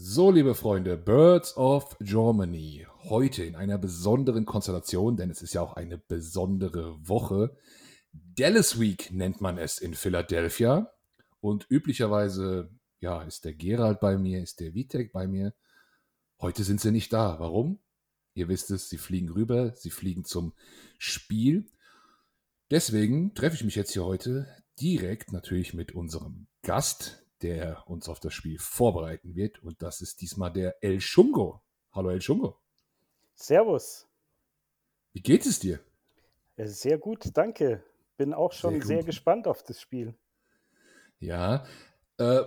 So, liebe Freunde, Birds of Germany. Heute in einer besonderen Konstellation, denn es ist ja auch eine besondere Woche. Dallas Week nennt man es in Philadelphia. Und üblicherweise, ja, ist der Gerald bei mir, ist der Vitek bei mir. Heute sind sie nicht da. Warum? Ihr wisst es, sie fliegen rüber, sie fliegen zum Spiel. Deswegen treffe ich mich jetzt hier heute direkt natürlich mit unserem Gast, der uns auf das Spiel vorbereiten wird. Und das ist diesmal der El Shungo. Hallo El Shungo. Servus. Wie geht es dir? Sehr gut, danke. Bin auch schon sehr, sehr gespannt auf das Spiel. Ja, äh,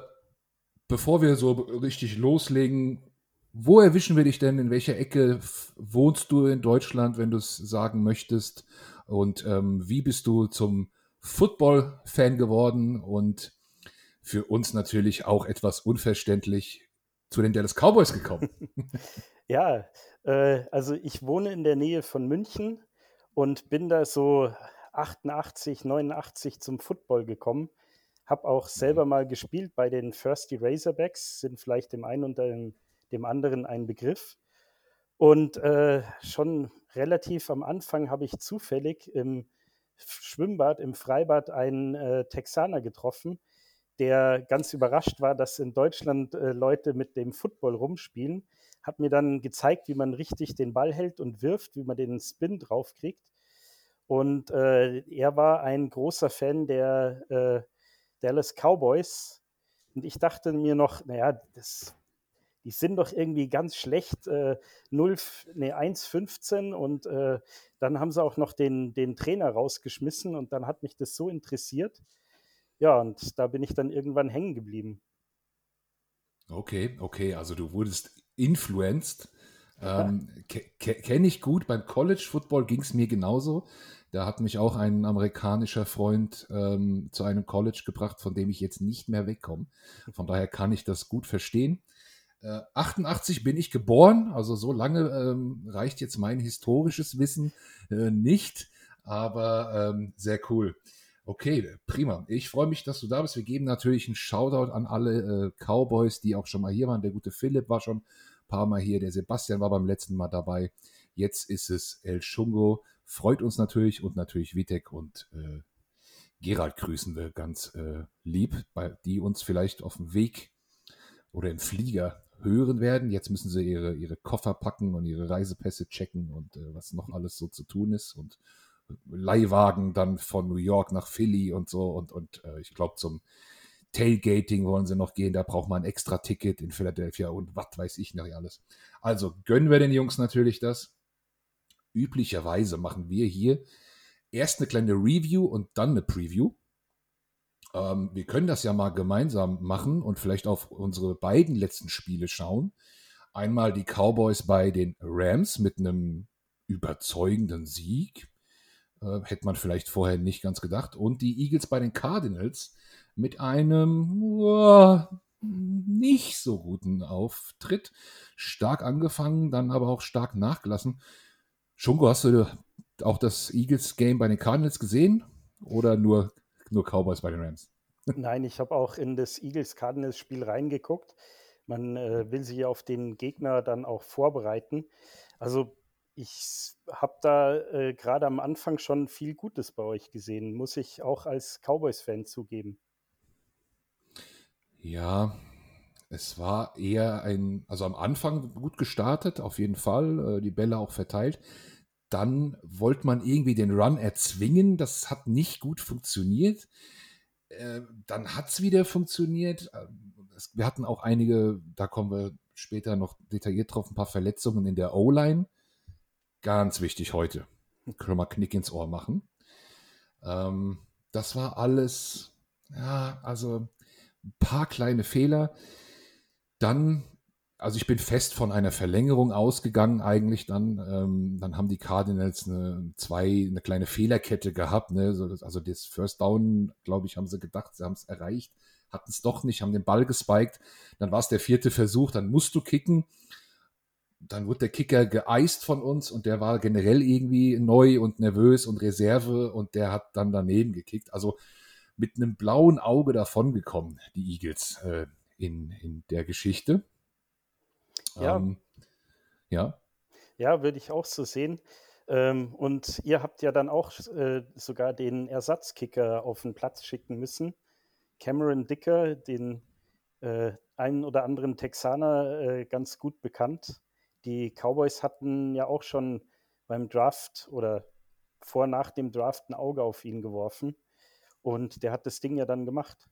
bevor wir so richtig loslegen, wo erwischen wir dich denn? In welcher Ecke wohnst du in Deutschland, wenn du es sagen möchtest? Und ähm, wie bist du zum Football-Fan geworden? Und für uns natürlich auch etwas unverständlich zu den Dallas Cowboys gekommen. ja, äh, also ich wohne in der Nähe von München und bin da so 88, 89 zum Football gekommen. Habe auch selber mal gespielt bei den Thirsty Razorbacks, sind vielleicht dem einen und dem, dem anderen ein Begriff. Und äh, schon relativ am Anfang habe ich zufällig im Schwimmbad, im Freibad einen äh, Texaner getroffen, der ganz überrascht war, dass in Deutschland äh, Leute mit dem Football rumspielen, hat mir dann gezeigt, wie man richtig den Ball hält und wirft, wie man den Spin draufkriegt. Und äh, er war ein großer Fan der äh, Dallas Cowboys. Und ich dachte mir noch, naja, das, die sind doch irgendwie ganz schlecht, äh, 0, nee, 1,15 und äh, dann haben sie auch noch den, den Trainer rausgeschmissen und dann hat mich das so interessiert, ja, und da bin ich dann irgendwann hängen geblieben. Okay, okay, also du wurdest influenced. Ähm, Kenne ich gut. Beim College Football ging es mir genauso. Da hat mich auch ein amerikanischer Freund ähm, zu einem College gebracht, von dem ich jetzt nicht mehr wegkomme. Von daher kann ich das gut verstehen. Äh, 88 bin ich geboren, also so lange ähm, reicht jetzt mein historisches Wissen äh, nicht, aber ähm, sehr cool. Okay, prima. Ich freue mich, dass du da bist. Wir geben natürlich einen Shoutout an alle äh, Cowboys, die auch schon mal hier waren. Der gute Philipp war schon ein paar Mal hier. Der Sebastian war beim letzten Mal dabei. Jetzt ist es El Shungo. Freut uns natürlich und natürlich Vitek und äh, Gerald grüßen wir ganz äh, lieb, weil die uns vielleicht auf dem Weg oder im Flieger hören werden. Jetzt müssen sie ihre, ihre Koffer packen und ihre Reisepässe checken und äh, was noch alles so zu tun ist und Leihwagen dann von New York nach Philly und so und, und äh, ich glaube zum Tailgating wollen sie noch gehen, da braucht man ein extra Ticket in Philadelphia und was weiß ich noch alles. Also gönnen wir den Jungs natürlich das. Üblicherweise machen wir hier erst eine kleine Review und dann eine Preview. Ähm, wir können das ja mal gemeinsam machen und vielleicht auf unsere beiden letzten Spiele schauen. Einmal die Cowboys bei den Rams mit einem überzeugenden Sieg. Äh, hätte man vielleicht vorher nicht ganz gedacht. Und die Eagles bei den Cardinals mit einem uh, nicht so guten Auftritt. Stark angefangen, dann aber auch stark nachgelassen. Schungo, hast du auch das Eagles-Game bei den Cardinals gesehen? Oder nur, nur Cowboys bei den Rams? Nein, ich habe auch in das Eagles-Cardinals-Spiel reingeguckt. Man äh, will sich auf den Gegner dann auch vorbereiten. Also ich habe da äh, gerade am Anfang schon viel Gutes bei euch gesehen, muss ich auch als Cowboys-Fan zugeben. Ja, es war eher ein, also am Anfang gut gestartet, auf jeden Fall, äh, die Bälle auch verteilt. Dann wollte man irgendwie den Run erzwingen, das hat nicht gut funktioniert. Äh, dann hat es wieder funktioniert. Äh, wir hatten auch einige, da kommen wir später noch detailliert drauf, ein paar Verletzungen in der O-Line Ganz wichtig heute. Können wir mal Knick ins Ohr machen. Ähm, das war alles, ja, also ein paar kleine Fehler. Dann, also ich bin fest von einer Verlängerung ausgegangen eigentlich dann. Ähm, dann haben die Cardinals eine, zwei, eine kleine Fehlerkette gehabt. Ne? Also das First Down, glaube ich, haben sie gedacht, sie haben es erreicht. Hatten es doch nicht, haben den Ball gespiked. Dann war es der vierte Versuch, dann musst du kicken dann wurde der Kicker geeist von uns und der war generell irgendwie neu und nervös und Reserve und der hat dann daneben gekickt. Also mit einem blauen Auge davongekommen, die Eagles äh, in, in der Geschichte. Ja. Ähm, ja. Ja, würde ich auch so sehen. Ähm, und ihr habt ja dann auch äh, sogar den Ersatzkicker auf den Platz schicken müssen. Cameron Dicker, den äh, einen oder anderen Texaner äh, ganz gut bekannt. Die Cowboys hatten ja auch schon beim Draft oder vor nach dem Draft ein Auge auf ihn geworfen. Und der hat das Ding ja dann gemacht.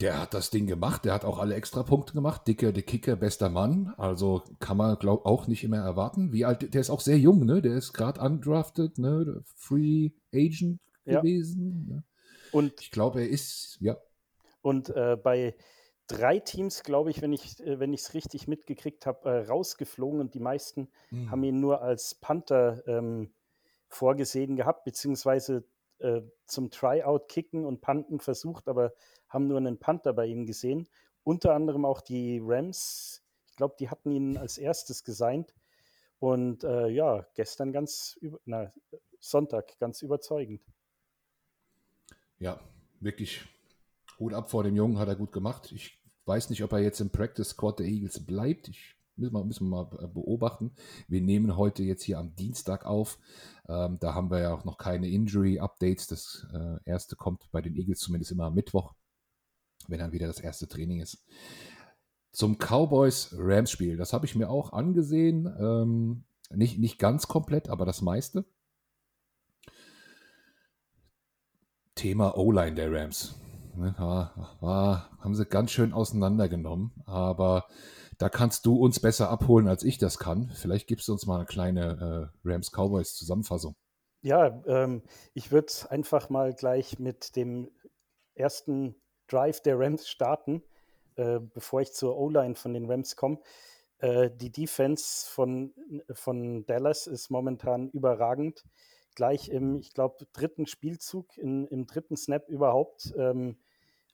Der hat das Ding gemacht, der hat auch alle Extrapunkte gemacht. Dicker, der Kicker, bester Mann. Also kann man glaub, auch nicht immer erwarten. Wie alt, der ist auch sehr jung, ne? Der ist gerade undrafted, ne? Free Agent Ja. gewesen. Ne? Und Ich glaube, er ist, ja. Und äh, bei drei Teams, glaube ich, wenn ich äh, es richtig mitgekriegt habe, äh, rausgeflogen und die meisten Hm. haben ihn nur als Panther ähm, vorgesehen gehabt, beziehungsweise äh, zum Tryout kicken und Panten versucht, aber haben nur einen Panther bei ihm gesehen. Unter anderem auch die Rams. Ich glaube, die hatten ihn als erstes gesigned. Und äh, ja, gestern ganz, über, na, Sonntag ganz überzeugend. Ja, wirklich Hut ab vor dem Jungen, hat er gut gemacht. Ich weiß nicht, ob er jetzt im Practice Squad der Eagles bleibt. Ich müssen wir, müssen wir mal beobachten. Wir nehmen heute jetzt hier am Dienstag auf. Ähm, da haben wir ja auch noch keine Injury-Updates. Das äh, erste kommt bei den Eagles zumindest immer am Mittwoch, wenn dann wieder das erste Training ist. Zum Cowboys-Rams-Spiel. Das habe ich mir auch angesehen. Ähm, nicht, nicht ganz komplett, aber das meiste. Thema O-Line der Rams. Ne, war, war, haben sie ganz schön auseinandergenommen, aber da kannst du uns besser abholen, als ich das kann. Vielleicht gibst du uns mal eine kleine äh, Rams-Cowboys-Zusammenfassung. Ja, ähm, ich würde einfach mal gleich mit dem ersten Drive der Rams starten, äh, bevor ich zur O-Line von den Rams komme. Äh, die Defense von, von Dallas ist momentan überragend. Gleich im, ich glaube, dritten Spielzug, in, im dritten Snap überhaupt, ähm,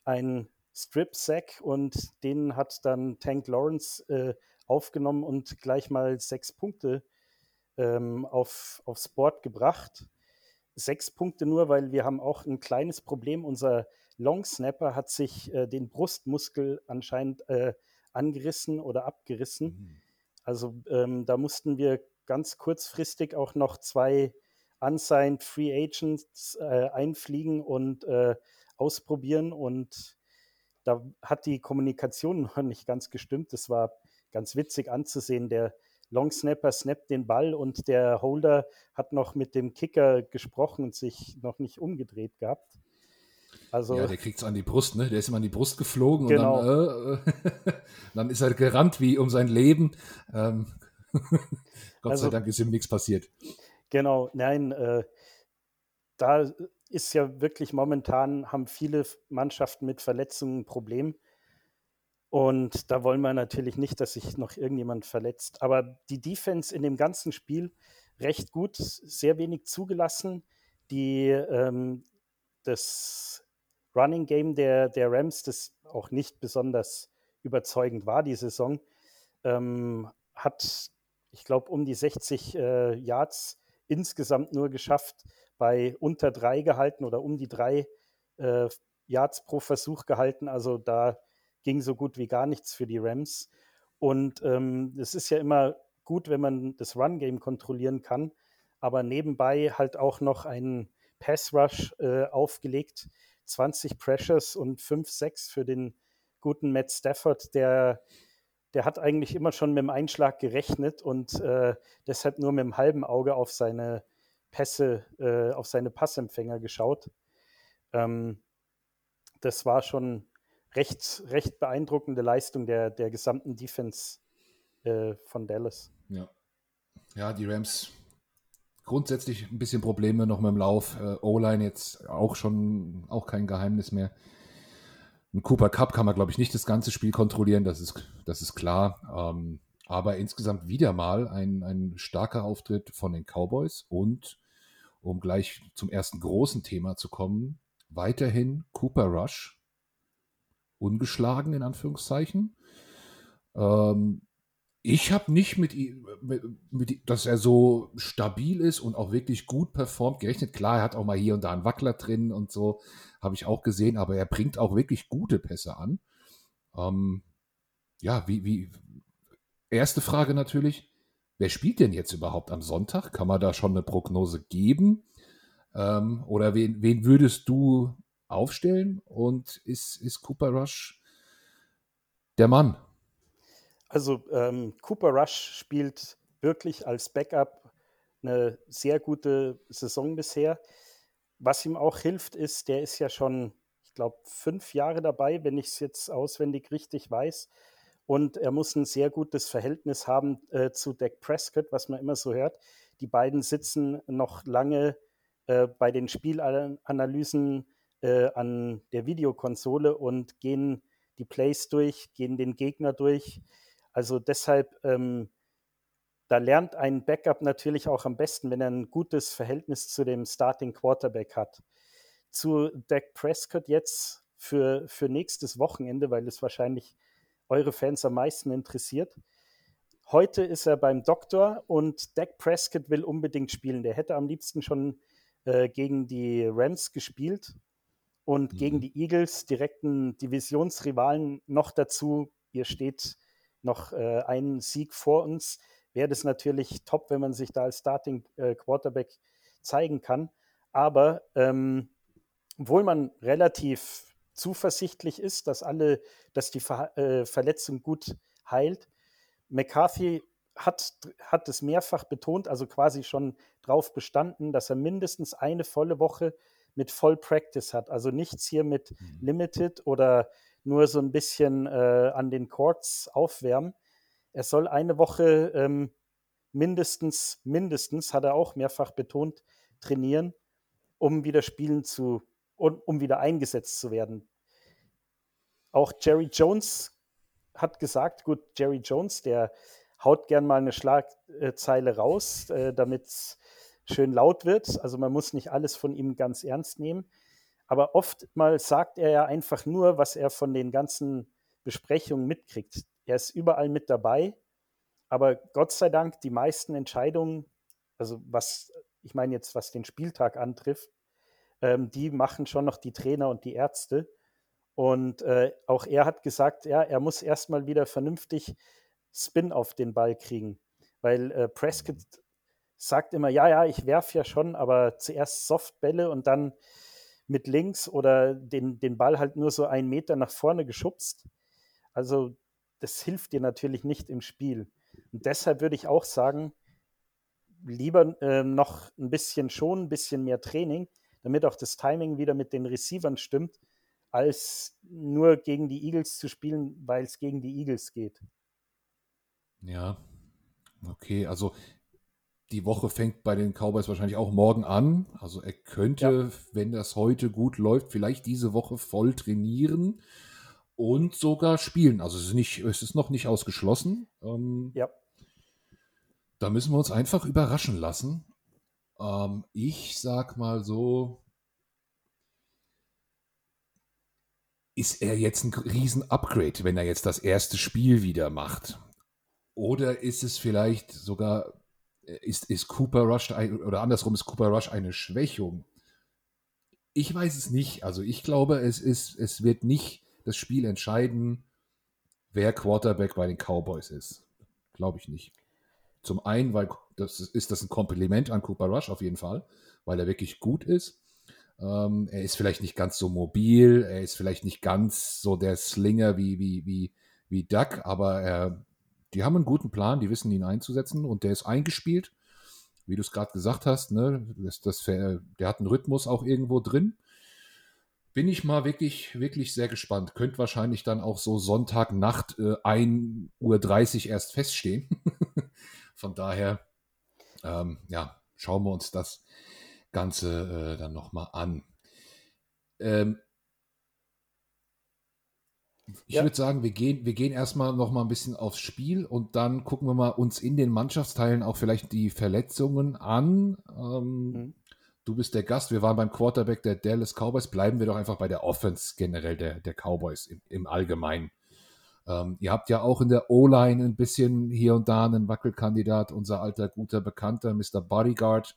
ein Strip-Sack und den hat dann Tank Lawrence äh, aufgenommen und gleich mal sechs Punkte ähm, auf, aufs Board gebracht. Sechs Punkte nur, weil wir haben auch ein kleines Problem. Unser Long Snapper hat sich äh, den Brustmuskel anscheinend äh, angerissen oder abgerissen. Also ähm, da mussten wir ganz kurzfristig auch noch zwei unsigned Free Agents äh, einfliegen und äh, ausprobieren und da hat die Kommunikation noch nicht ganz gestimmt. Das war ganz witzig anzusehen. Der Long Snapper snappt den Ball und der Holder hat noch mit dem Kicker gesprochen und sich noch nicht umgedreht gehabt. Also Ja, der kriegt es an die Brust, ne? Der ist immer an die Brust geflogen Genau. und dann, äh, äh, dann ist er gerannt wie um sein Leben. Ähm, Gott Also- sei Dank ist ihm nichts passiert. Genau, nein, äh, da ist ja wirklich momentan, haben viele Mannschaften mit Verletzungen ein Problem. Und da wollen wir natürlich nicht, dass sich noch irgendjemand verletzt. Aber die Defense in dem ganzen Spiel recht gut, sehr wenig zugelassen. Die, ähm, das Running Game der, der Rams, das auch nicht besonders überzeugend war die Saison, ähm, hat, ich glaube, um die 60 äh, Yards insgesamt nur geschafft, bei unter drei gehalten oder um die drei äh, Yards pro Versuch gehalten. Also da ging so gut wie gar nichts für die Rams. Und ähm, es ist ja immer gut, wenn man das Run-Game kontrollieren kann, aber nebenbei halt auch noch einen Pass-Rush äh, aufgelegt. 20 Pressures und 5, 6 für den guten Matt Stafford, der, der hat eigentlich immer schon mit dem Einschlag gerechnet und äh, deshalb nur mit dem halben Auge auf seine Pässe, äh, auf seine Passempfänger geschaut. Ähm, das war schon recht, recht beeindruckende Leistung der, der gesamten Defense äh, von Dallas. Ja. ja, die Rams grundsätzlich ein bisschen Probleme noch mit dem Lauf. Äh, O-Line jetzt auch schon, auch kein Geheimnis mehr. Ein Cooper Cup kann man, glaube ich, nicht das ganze Spiel kontrollieren, das ist, das ist klar. Ähm, aber insgesamt wieder mal ein, ein starker Auftritt von den Cowboys und um gleich zum ersten großen Thema zu kommen, weiterhin Cooper Rush, ungeschlagen in Anführungszeichen. Ähm, ich habe nicht mit, ihm- dass er so stabil ist und auch wirklich gut performt gerechnet. Klar, er hat auch mal hier und da einen Wackler drin und so, habe ich auch gesehen, aber er bringt auch wirklich gute Pässe an. Ähm, ja, wie, wie, erste Frage natürlich, wer spielt denn jetzt überhaupt am Sonntag? Kann man da schon eine Prognose geben? Ähm, oder wen, wen würdest du aufstellen? Und ist, ist Cooper Rush der Mann? Also ähm, Cooper Rush spielt wirklich als Backup eine sehr gute Saison bisher. Was ihm auch hilft, ist, der ist ja schon, ich glaube, fünf Jahre dabei, wenn ich es jetzt auswendig richtig weiß. Und er muss ein sehr gutes Verhältnis haben äh, zu Dak Prescott, was man immer so hört. Die beiden sitzen noch lange äh, bei den Spielanalysen äh, an der Videokonsole und gehen die Plays durch, gehen den Gegner durch. Also deshalb, ähm, da lernt ein Backup natürlich auch am besten, wenn er ein gutes Verhältnis zu dem Starting Quarterback hat. Zu Dak Prescott jetzt für, für nächstes Wochenende, weil es wahrscheinlich eure Fans am meisten interessiert. Heute ist er beim Doktor und Dak Prescott will unbedingt spielen. Der hätte am liebsten schon äh, gegen die Rams gespielt und mhm. gegen die Eagles, direkten Divisionsrivalen, noch dazu. Ihr steht noch äh, einen Sieg vor uns. Wäre das natürlich top, wenn man sich da als Starting äh, Quarterback zeigen kann. Aber ähm, obwohl man relativ zuversichtlich ist, dass alle, dass die Ver äh, Verletzung gut heilt, McCarthy hat, hat es mehrfach betont, also quasi schon drauf bestanden, dass er mindestens eine volle Woche mit Voll Practice hat. Also nichts hier mit mhm. Limited oder nur so ein bisschen äh, an den Courts aufwärmen. Er soll eine Woche ähm, mindestens, mindestens, hat er auch mehrfach betont, trainieren, um wieder spielen zu, um, um wieder eingesetzt zu werden. Auch Jerry Jones hat gesagt, gut, Jerry Jones, der haut gern mal eine Schlagzeile raus, äh, damit es schön laut wird. Also man muss nicht alles von ihm ganz ernst nehmen. Aber oftmals sagt er ja einfach nur, was er von den ganzen Besprechungen mitkriegt. Er ist überall mit dabei, aber Gott sei Dank die meisten Entscheidungen, also was, ich meine jetzt, was den Spieltag antrifft, ähm, die machen schon noch die Trainer und die Ärzte. Und äh, auch er hat gesagt, ja, er muss erstmal wieder vernünftig Spin auf den Ball kriegen. Weil äh, Prescott sagt immer, ja, ja, ich werfe ja schon, aber zuerst Softbälle und dann mit links oder den, den Ball halt nur so einen Meter nach vorne geschubst. Also das hilft dir natürlich nicht im Spiel. Und deshalb würde ich auch sagen, lieber äh, noch ein bisschen schon, ein bisschen mehr Training, damit auch das Timing wieder mit den Receivern stimmt, als nur gegen die Eagles zu spielen, weil es gegen die Eagles geht. Ja, okay, also die Woche fängt bei den Cowboys wahrscheinlich auch morgen an. Also er könnte, ja. wenn das heute gut läuft, vielleicht diese Woche voll trainieren und sogar spielen. Also es ist, nicht, es ist noch nicht ausgeschlossen. Ähm, ja. Da müssen wir uns einfach überraschen lassen. Ähm, ich sag mal so, ist er jetzt ein Riesen-Upgrade, wenn er jetzt das erste Spiel wieder macht? Oder ist es vielleicht sogar, äh, ist, ist Cooper Rush ein, oder andersrum ist Cooper Rush eine Schwächung? Ich weiß es nicht. Also ich glaube, es, ist, es wird nicht das Spiel entscheiden, wer Quarterback bei den Cowboys ist. Glaube ich nicht. Zum einen, weil das ist, ist das ein Kompliment an Cooper Rush auf jeden Fall, weil er wirklich gut ist. Ähm, er ist vielleicht nicht ganz so mobil, er ist vielleicht nicht ganz so der Slinger wie, wie, wie, wie Duck, aber er, die haben einen guten Plan, die wissen ihn einzusetzen und der ist eingespielt. Wie du es gerade gesagt hast, ne, das, das, der hat einen Rhythmus auch irgendwo drin. Bin ich mal wirklich, wirklich sehr gespannt. Könnte wahrscheinlich dann auch so Sonntagnacht äh, 1.30 Uhr erst feststehen. Von daher, ähm, ja, schauen wir uns das Ganze äh, dann nochmal an. Ähm, ich ja. würde sagen, wir gehen, wir gehen erstmal noch mal ein bisschen aufs Spiel und dann gucken wir mal uns in den Mannschaftsteilen auch vielleicht die Verletzungen an. Ähm, mhm. Du bist der Gast, wir waren beim Quarterback der Dallas Cowboys. Bleiben wir doch einfach bei der Offense generell der, der Cowboys im, im Allgemeinen. Ähm, ihr habt ja auch in der O-Line ein bisschen hier und da einen Wackelkandidat, unser alter guter Bekannter, Mr. Bodyguard,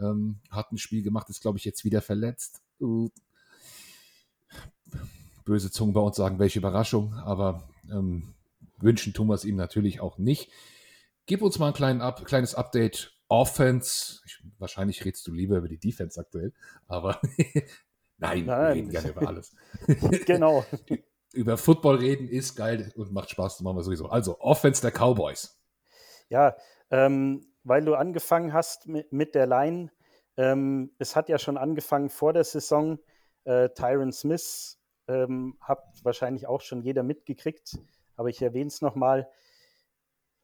ähm, hat ein Spiel gemacht, ist, glaube ich, jetzt wieder verletzt. Uh, böse Zungen bei uns sagen, welche Überraschung, aber ähm, wünschen tun wir es ihm natürlich auch nicht. Gib uns mal ein Up, kleines Update. Offense, ich, wahrscheinlich redest du lieber über die Defense aktuell, aber nein, Nein, wir reden gerne über alles. genau. Über Football reden ist geil und macht Spaß, das machen wir sowieso. Also, Offense der Cowboys. Ja, ähm, weil du angefangen hast mit, mit der Line, ähm, es hat ja schon angefangen vor der Saison. Äh, Tyron Smith ähm, hat wahrscheinlich auch schon jeder mitgekriegt, aber ich erwähne es nochmal.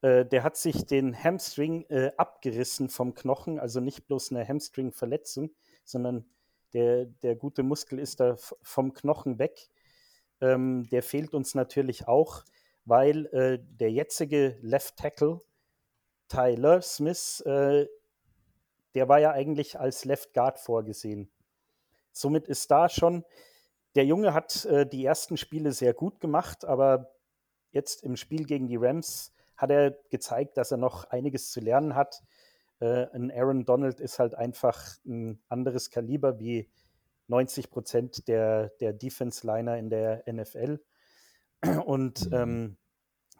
Äh, der hat sich den Hamstring äh, abgerissen vom Knochen, also nicht bloß eine Hamstring-Verletzung, sondern der, der gute Muskel ist da vom Knochen weg. Ähm, der fehlt uns natürlich auch, weil äh, der jetzige Left Tackle, Tyler Smith, äh, der war ja eigentlich als Left Guard vorgesehen. Somit ist da schon, der Junge hat äh, die ersten Spiele sehr gut gemacht, aber jetzt im Spiel gegen die Rams hat er gezeigt, dass er noch einiges zu lernen hat. Äh, ein Aaron Donald ist halt einfach ein anderes Kaliber wie 90 Prozent der, der Defense-Liner in der NFL. Und mhm. ähm,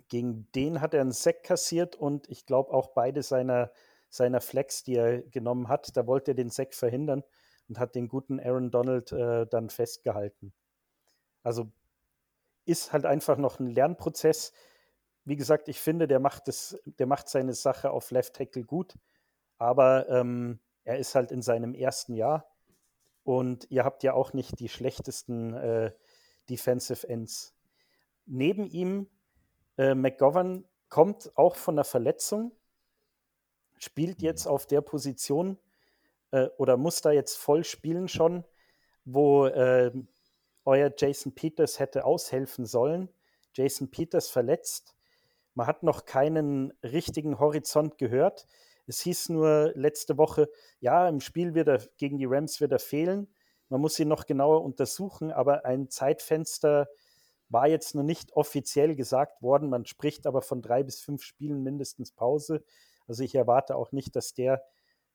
gegen den hat er einen Sack kassiert und ich glaube auch beide seiner, seiner Flex, die er genommen hat, da wollte er den Sack verhindern und hat den guten Aaron Donald äh, dann festgehalten. Also ist halt einfach noch ein Lernprozess. Wie gesagt, ich finde, der macht, das, der macht seine Sache auf Left Tackle gut, aber ähm, er ist halt in seinem ersten Jahr und ihr habt ja auch nicht die schlechtesten äh, Defensive Ends. Neben ihm, äh, McGovern kommt auch von einer Verletzung, spielt jetzt auf der Position äh, oder muss da jetzt voll spielen schon, wo äh, euer Jason Peters hätte aushelfen sollen. Jason Peters verletzt. Man hat noch keinen richtigen Horizont gehört. Es hieß nur letzte Woche, ja, im Spiel wird er gegen die Rams wird er fehlen. Man muss ihn noch genauer untersuchen, aber ein Zeitfenster war jetzt noch nicht offiziell gesagt worden. Man spricht aber von drei bis fünf Spielen mindestens Pause. Also ich erwarte auch nicht, dass der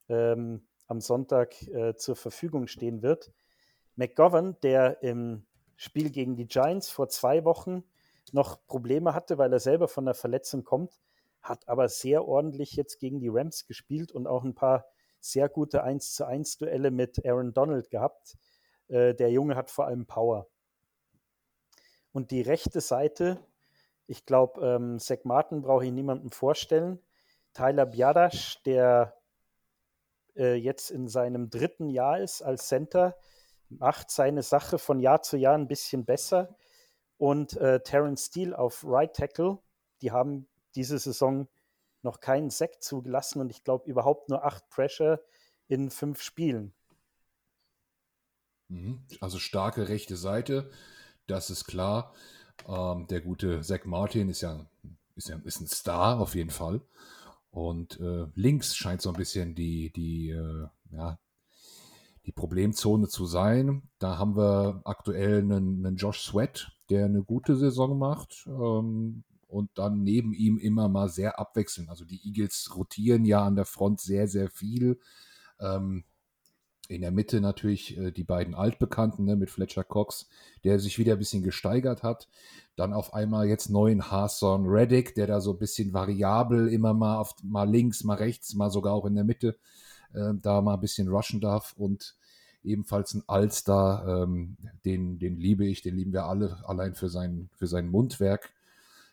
ähm, am Sonntag äh, zur Verfügung stehen wird. McGovern, der im Spiel gegen die Giants vor zwei Wochen noch Probleme hatte, weil er selber von der Verletzung kommt, hat aber sehr ordentlich jetzt gegen die Rams gespielt und auch ein paar sehr gute 1 zu 1 Duelle mit Aaron Donald gehabt. Äh, der Junge hat vor allem Power. Und die rechte Seite, ich glaube, ähm, Zach Martin brauche ich niemandem vorstellen. Tyler Biadasch, der äh, jetzt in seinem dritten Jahr ist als Center, macht seine Sache von Jahr zu Jahr ein bisschen besser. Und äh, Terrence Steele auf Right Tackle, die haben diese Saison noch keinen Sack zugelassen und ich glaube überhaupt nur acht Pressure in fünf Spielen. Mhm. Also starke rechte Seite, das ist klar. Ähm, der gute Zach Martin ist ja, ist ja ist ein Star auf jeden Fall. Und äh, links scheint so ein bisschen die, die, äh, ja, die Problemzone zu sein. Da haben wir aktuell einen, einen Josh Sweat, der eine gute Saison macht. Ähm, und dann neben ihm immer mal sehr abwechselnd. Also die Eagles rotieren ja an der Front sehr, sehr viel. Ähm, in der Mitte natürlich äh, die beiden Altbekannten ne, mit Fletcher Cox, der sich wieder ein bisschen gesteigert hat. Dann auf einmal jetzt neuen Hason Reddick, der da so ein bisschen variabel immer mal auf mal links, mal rechts, mal sogar auch in der Mitte äh, da mal ein bisschen rushen darf. Und ebenfalls ein Allstar, ähm, den, den liebe ich, den lieben wir alle, allein für sein, für sein Mundwerk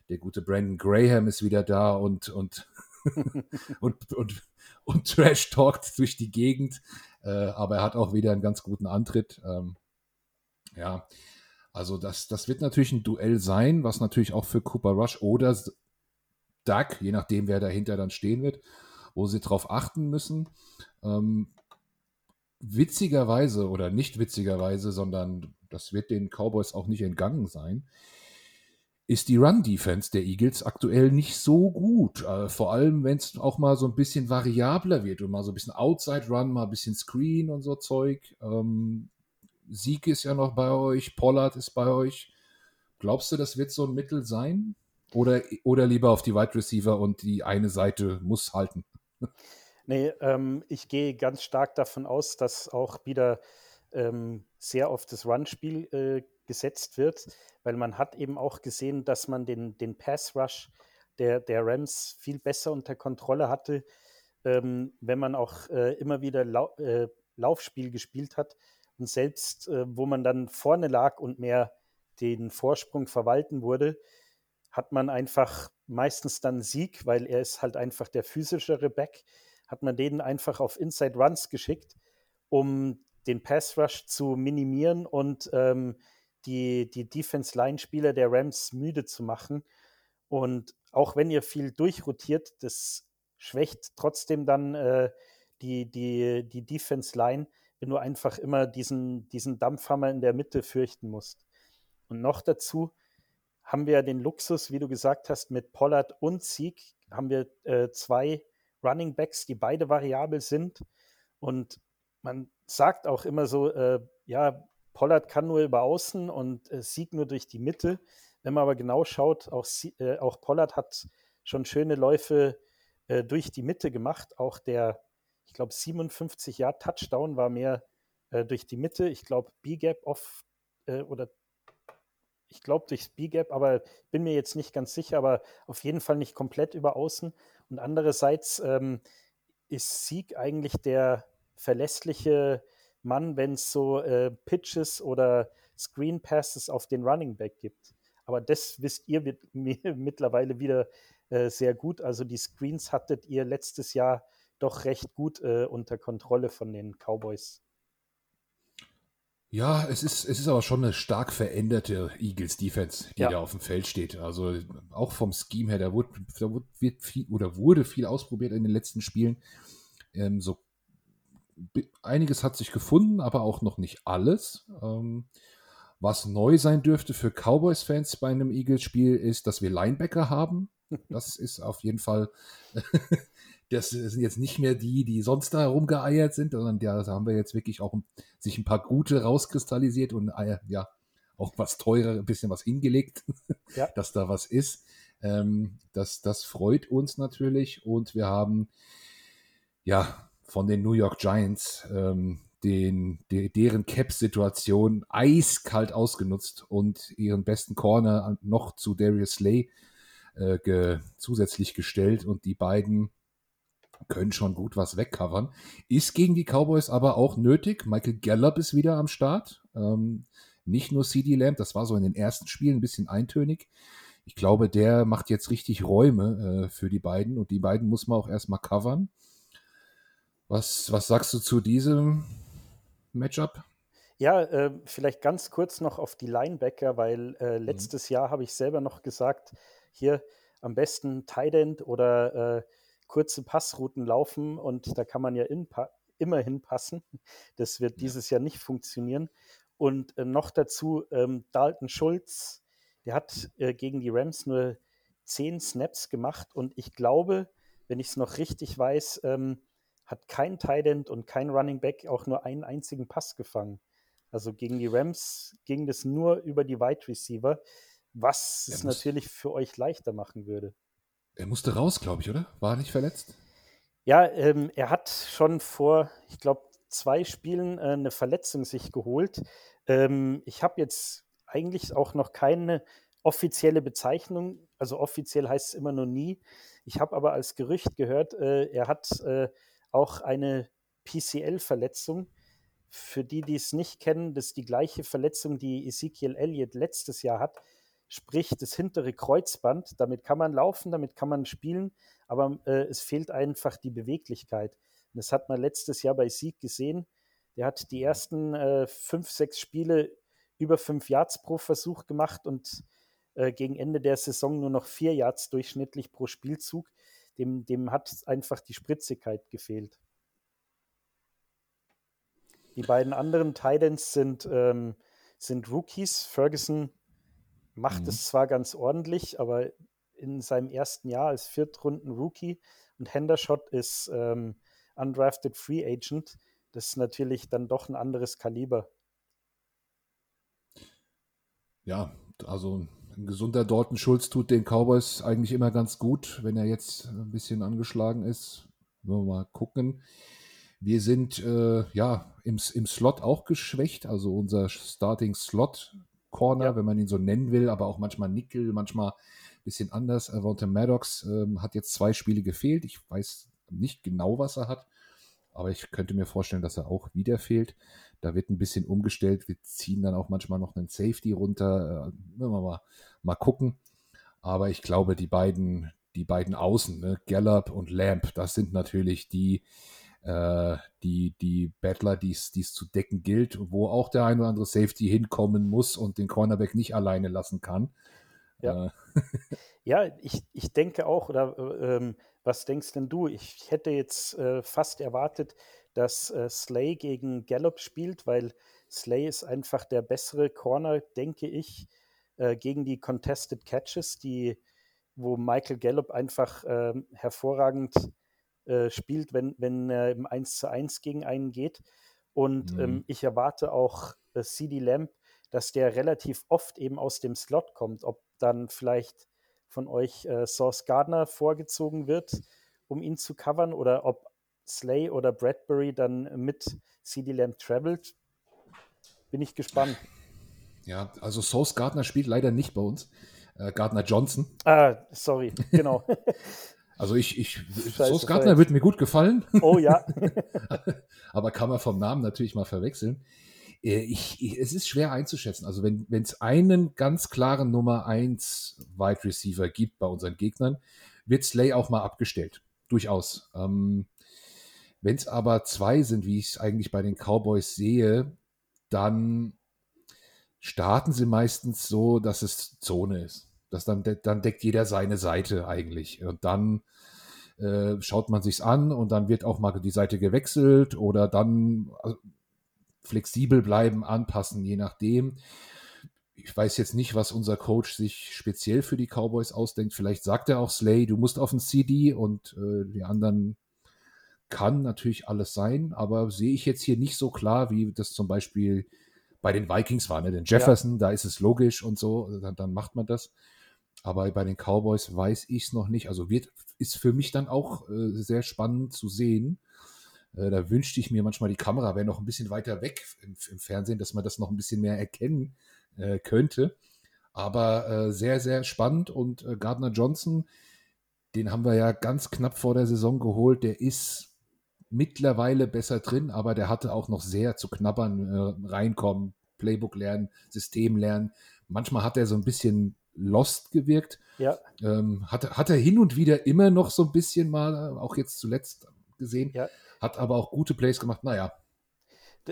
der gute Brandon Graham ist wieder da und, und, und, und, und Trash talkt durch die Gegend. Äh, aber er hat auch wieder einen ganz guten Antritt. Ähm, ja, also das, das wird natürlich ein Duell sein, was natürlich auch für Cooper Rush oder Doug, je nachdem wer dahinter dann stehen wird, wo sie drauf achten müssen. Ähm, witzigerweise oder nicht witzigerweise, sondern das wird den Cowboys auch nicht entgangen sein, ist die Run-Defense der Eagles aktuell nicht so gut. Äh, vor allem, wenn es auch mal so ein bisschen variabler wird und mal so ein bisschen Outside-Run, mal ein bisschen Screen und so Zeug. Ähm, Sieg ist ja noch bei euch, Pollard ist bei euch. Glaubst du, das wird so ein Mittel sein? Oder, oder lieber auf die Wide Receiver und die eine Seite muss halten? Nee, ähm, ich gehe ganz stark davon aus, dass auch wieder ähm, sehr auf das Run-Spiel äh, gesetzt wird, weil man hat eben auch gesehen, dass man den, den Pass Rush der, der Rams viel besser unter Kontrolle hatte, ähm, wenn man auch äh, immer wieder Lau äh, Laufspiel gespielt hat und selbst äh, wo man dann vorne lag und mehr den Vorsprung verwalten wurde, hat man einfach meistens dann Sieg, weil er ist halt einfach der physischere Back, hat man den einfach auf Inside Runs geschickt, um den Pass Rush zu minimieren und ähm, die, die Defense-Line-Spieler der Rams müde zu machen. Und auch wenn ihr viel durchrotiert, das schwächt trotzdem dann äh, die, die, die Defense-Line, wenn du einfach immer diesen, diesen Dampfhammer in der Mitte fürchten musst. Und noch dazu haben wir den Luxus, wie du gesagt hast, mit Pollard und Sieg haben wir äh, zwei Running Backs, die beide variabel sind. Und man sagt auch immer so, äh, ja, Pollard kann nur über außen und äh, Sieg nur durch die Mitte. Wenn man aber genau schaut, auch, äh, auch Pollard hat schon schöne Läufe äh, durch die Mitte gemacht. Auch der, ich glaube, 57 Jahre Touchdown war mehr äh, durch die Mitte. Ich glaube, B-Gap off äh, oder ich glaube durchs B-Gap, aber bin mir jetzt nicht ganz sicher, aber auf jeden Fall nicht komplett über außen. Und andererseits ähm, ist Sieg eigentlich der verlässliche Mann, wenn es so äh, Pitches oder Screen Passes auf den Running Back gibt. Aber das wisst ihr mit, mittlerweile wieder äh, sehr gut. Also die Screens hattet ihr letztes Jahr doch recht gut äh, unter Kontrolle von den Cowboys. Ja, es ist, es ist aber schon eine stark veränderte Eagles Defense, die ja. da auf dem Feld steht. Also auch vom Scheme her, da wurde, da wurde, wird viel, oder wurde viel ausprobiert in den letzten Spielen. Ähm, so einiges hat sich gefunden, aber auch noch nicht alles. Ähm, was neu sein dürfte für Cowboys-Fans bei einem Eagles-Spiel ist, dass wir Linebacker haben. Das ist auf jeden Fall das sind jetzt nicht mehr die, die sonst da herumgeeiert sind, sondern da haben wir jetzt wirklich auch sich ein paar gute rauskristallisiert und äh, ja, auch was teurer, ein bisschen was hingelegt, ja. dass da was ist. Ähm, das, das freut uns natürlich und wir haben ja von den New York Giants ähm, den, de, deren Cap-Situation eiskalt ausgenutzt und ihren besten Corner noch zu Darius Slay äh, ge, zusätzlich gestellt und die beiden können schon gut was wegcovern. Ist gegen die Cowboys aber auch nötig. Michael Gallup ist wieder am Start. Ähm, nicht nur CD Lamb, das war so in den ersten Spielen ein bisschen eintönig. Ich glaube, der macht jetzt richtig Räume äh, für die beiden und die beiden muss man auch erstmal covern. Was, was sagst du zu diesem Matchup? Ja, äh, vielleicht ganz kurz noch auf die Linebacker, weil äh, mhm. letztes mhm. Jahr habe ich selber noch gesagt, hier am besten Tight End oder äh, kurze Passrouten laufen und da kann man ja in, immer hinpassen. Das wird dieses Jahr nicht funktionieren. Und äh, noch dazu ähm, Dalton Schulz, der hat äh, gegen die Rams nur zehn Snaps gemacht und ich glaube, wenn ich es noch richtig weiß, ähm, hat kein Tight End und kein Running Back auch nur einen einzigen Pass gefangen. Also gegen die Rams ging das nur über die Wide Receiver, was es natürlich für euch leichter machen würde. Er musste raus, glaube ich, oder? War er nicht verletzt? Ja, ähm, er hat schon vor, ich glaube, zwei Spielen äh, eine Verletzung sich geholt. Ähm, ich habe jetzt eigentlich auch noch keine offizielle Bezeichnung. Also offiziell heißt es immer nur nie. Ich habe aber als Gerücht gehört, äh, er hat äh, auch eine PCL-Verletzung. Für die, die es nicht kennen, das ist die gleiche Verletzung, die Ezekiel Elliott letztes Jahr hat sprich das hintere Kreuzband. Damit kann man laufen, damit kann man spielen, aber äh, es fehlt einfach die Beweglichkeit. Und das hat man letztes Jahr bei Sieg gesehen. Der hat die ersten äh, fünf, sechs Spiele über fünf Yards pro Versuch gemacht und äh, gegen Ende der Saison nur noch vier Yards durchschnittlich pro Spielzug. Dem, dem hat einfach die Spritzigkeit gefehlt. Die beiden anderen Titans sind, ähm, sind Rookies. Ferguson macht mhm. es zwar ganz ordentlich, aber in seinem ersten Jahr als Viertrunden-Rookie und Hendershot ist ähm, undrafted Free Agent. Das ist natürlich dann doch ein anderes Kaliber. Ja, also ein gesunder Dalton Schulz tut den Cowboys eigentlich immer ganz gut, wenn er jetzt ein bisschen angeschlagen ist. Wollen wir mal gucken. Wir sind äh, ja im, im Slot auch geschwächt, also unser Starting Slot Corner, Ja. wenn man ihn so nennen will, aber auch manchmal Nickel, manchmal ein bisschen anders. Avonte Maddox ähm, hat jetzt zwei Spiele gefehlt. Ich weiß nicht genau, was er hat, aber ich könnte mir vorstellen, dass er auch wieder fehlt. Da wird ein bisschen umgestellt. Wir ziehen dann auch manchmal noch einen Safety runter. Äh, mal, mal gucken. Aber ich glaube, die beiden, die beiden Außen, ne, Gallup und Lamp, das sind natürlich die, äh, die, die Battler, die es zu decken gilt, wo auch der ein oder andere Safety hinkommen muss und den Cornerback nicht alleine lassen kann. Ja. Äh, Ja, ich, ich denke auch, oder äh, ähm, was denkst denn du? Ich hätte jetzt äh, fast erwartet, dass äh, Slay gegen Gallup spielt, weil Slay ist einfach der bessere Corner, denke ich, äh, gegen die Contested Catches, die, wo Michael Gallup einfach ähm, hervorragend äh, spielt, wenn, wenn er im 1 zu 1 gegen einen geht. Und Mhm. ähm, ich erwarte auch äh, CD Lamp, dass der relativ oft eben aus dem Slot kommt, ob dann vielleicht von euch äh, Source Gardner vorgezogen wird, um ihn zu covern, oder ob Slay oder Bradbury dann mit CD Lamb travelt. Bin ich gespannt. ja, also Sauce Gardner spielt leider nicht bei uns. Äh, Gardner Johnson. Ah, sorry, genau. Also ich, ich Scheiße, Sauce Gardner wird mir gut gefallen. Oh ja, aber kann man vom Namen natürlich mal verwechseln. Äh, Ich, ich, es ist schwer einzuschätzen. Also wenn es einen ganz klaren Nummer 1 Wide Receiver gibt bei unseren Gegnern, wird Slay auch mal abgestellt. Durchaus. Ähm, wenn es aber zwei sind, wie ich es eigentlich bei den Cowboys sehe, dann starten sie meistens so, dass es Zone ist. Dass dann, de- dann deckt jeder seine Seite eigentlich. Und dann äh, schaut man sich's an und dann wird auch mal die Seite gewechselt oder dann also, flexibel bleiben, anpassen, je nachdem. Ich weiß jetzt nicht, was unser Coach sich speziell für die Cowboys ausdenkt. Vielleicht sagt er auch Slay, du musst auf den CD und äh, die anderen kann natürlich alles sein, aber sehe ich jetzt hier nicht so klar, wie das zum Beispiel bei den Vikings war. Ne? Den Jefferson, da ist es logisch und so, dann, dann macht man das. Aber bei den Cowboys weiß ich es noch nicht. Also wird, ist für mich dann auch äh, sehr spannend zu sehen. Äh, da wünschte ich mir manchmal, die Kamera wäre noch ein bisschen weiter weg im, im Fernsehen, dass man das noch ein bisschen mehr erkennen äh, könnte. Aber äh, sehr, sehr spannend. Und äh, Gardner Johnson, den haben wir ja ganz knapp vor der Saison geholt. Der ist mittlerweile besser drin, aber der hatte auch noch sehr zu knabbern, äh, reinkommen, Playbook lernen, System lernen. Manchmal hat er so ein bisschen lost gewirkt. ja, Ähm, hat, hat er hin und wieder immer noch so ein bisschen mal, äh, auch jetzt zuletzt gesehen, ja. Hat aber auch gute Plays gemacht. Naja,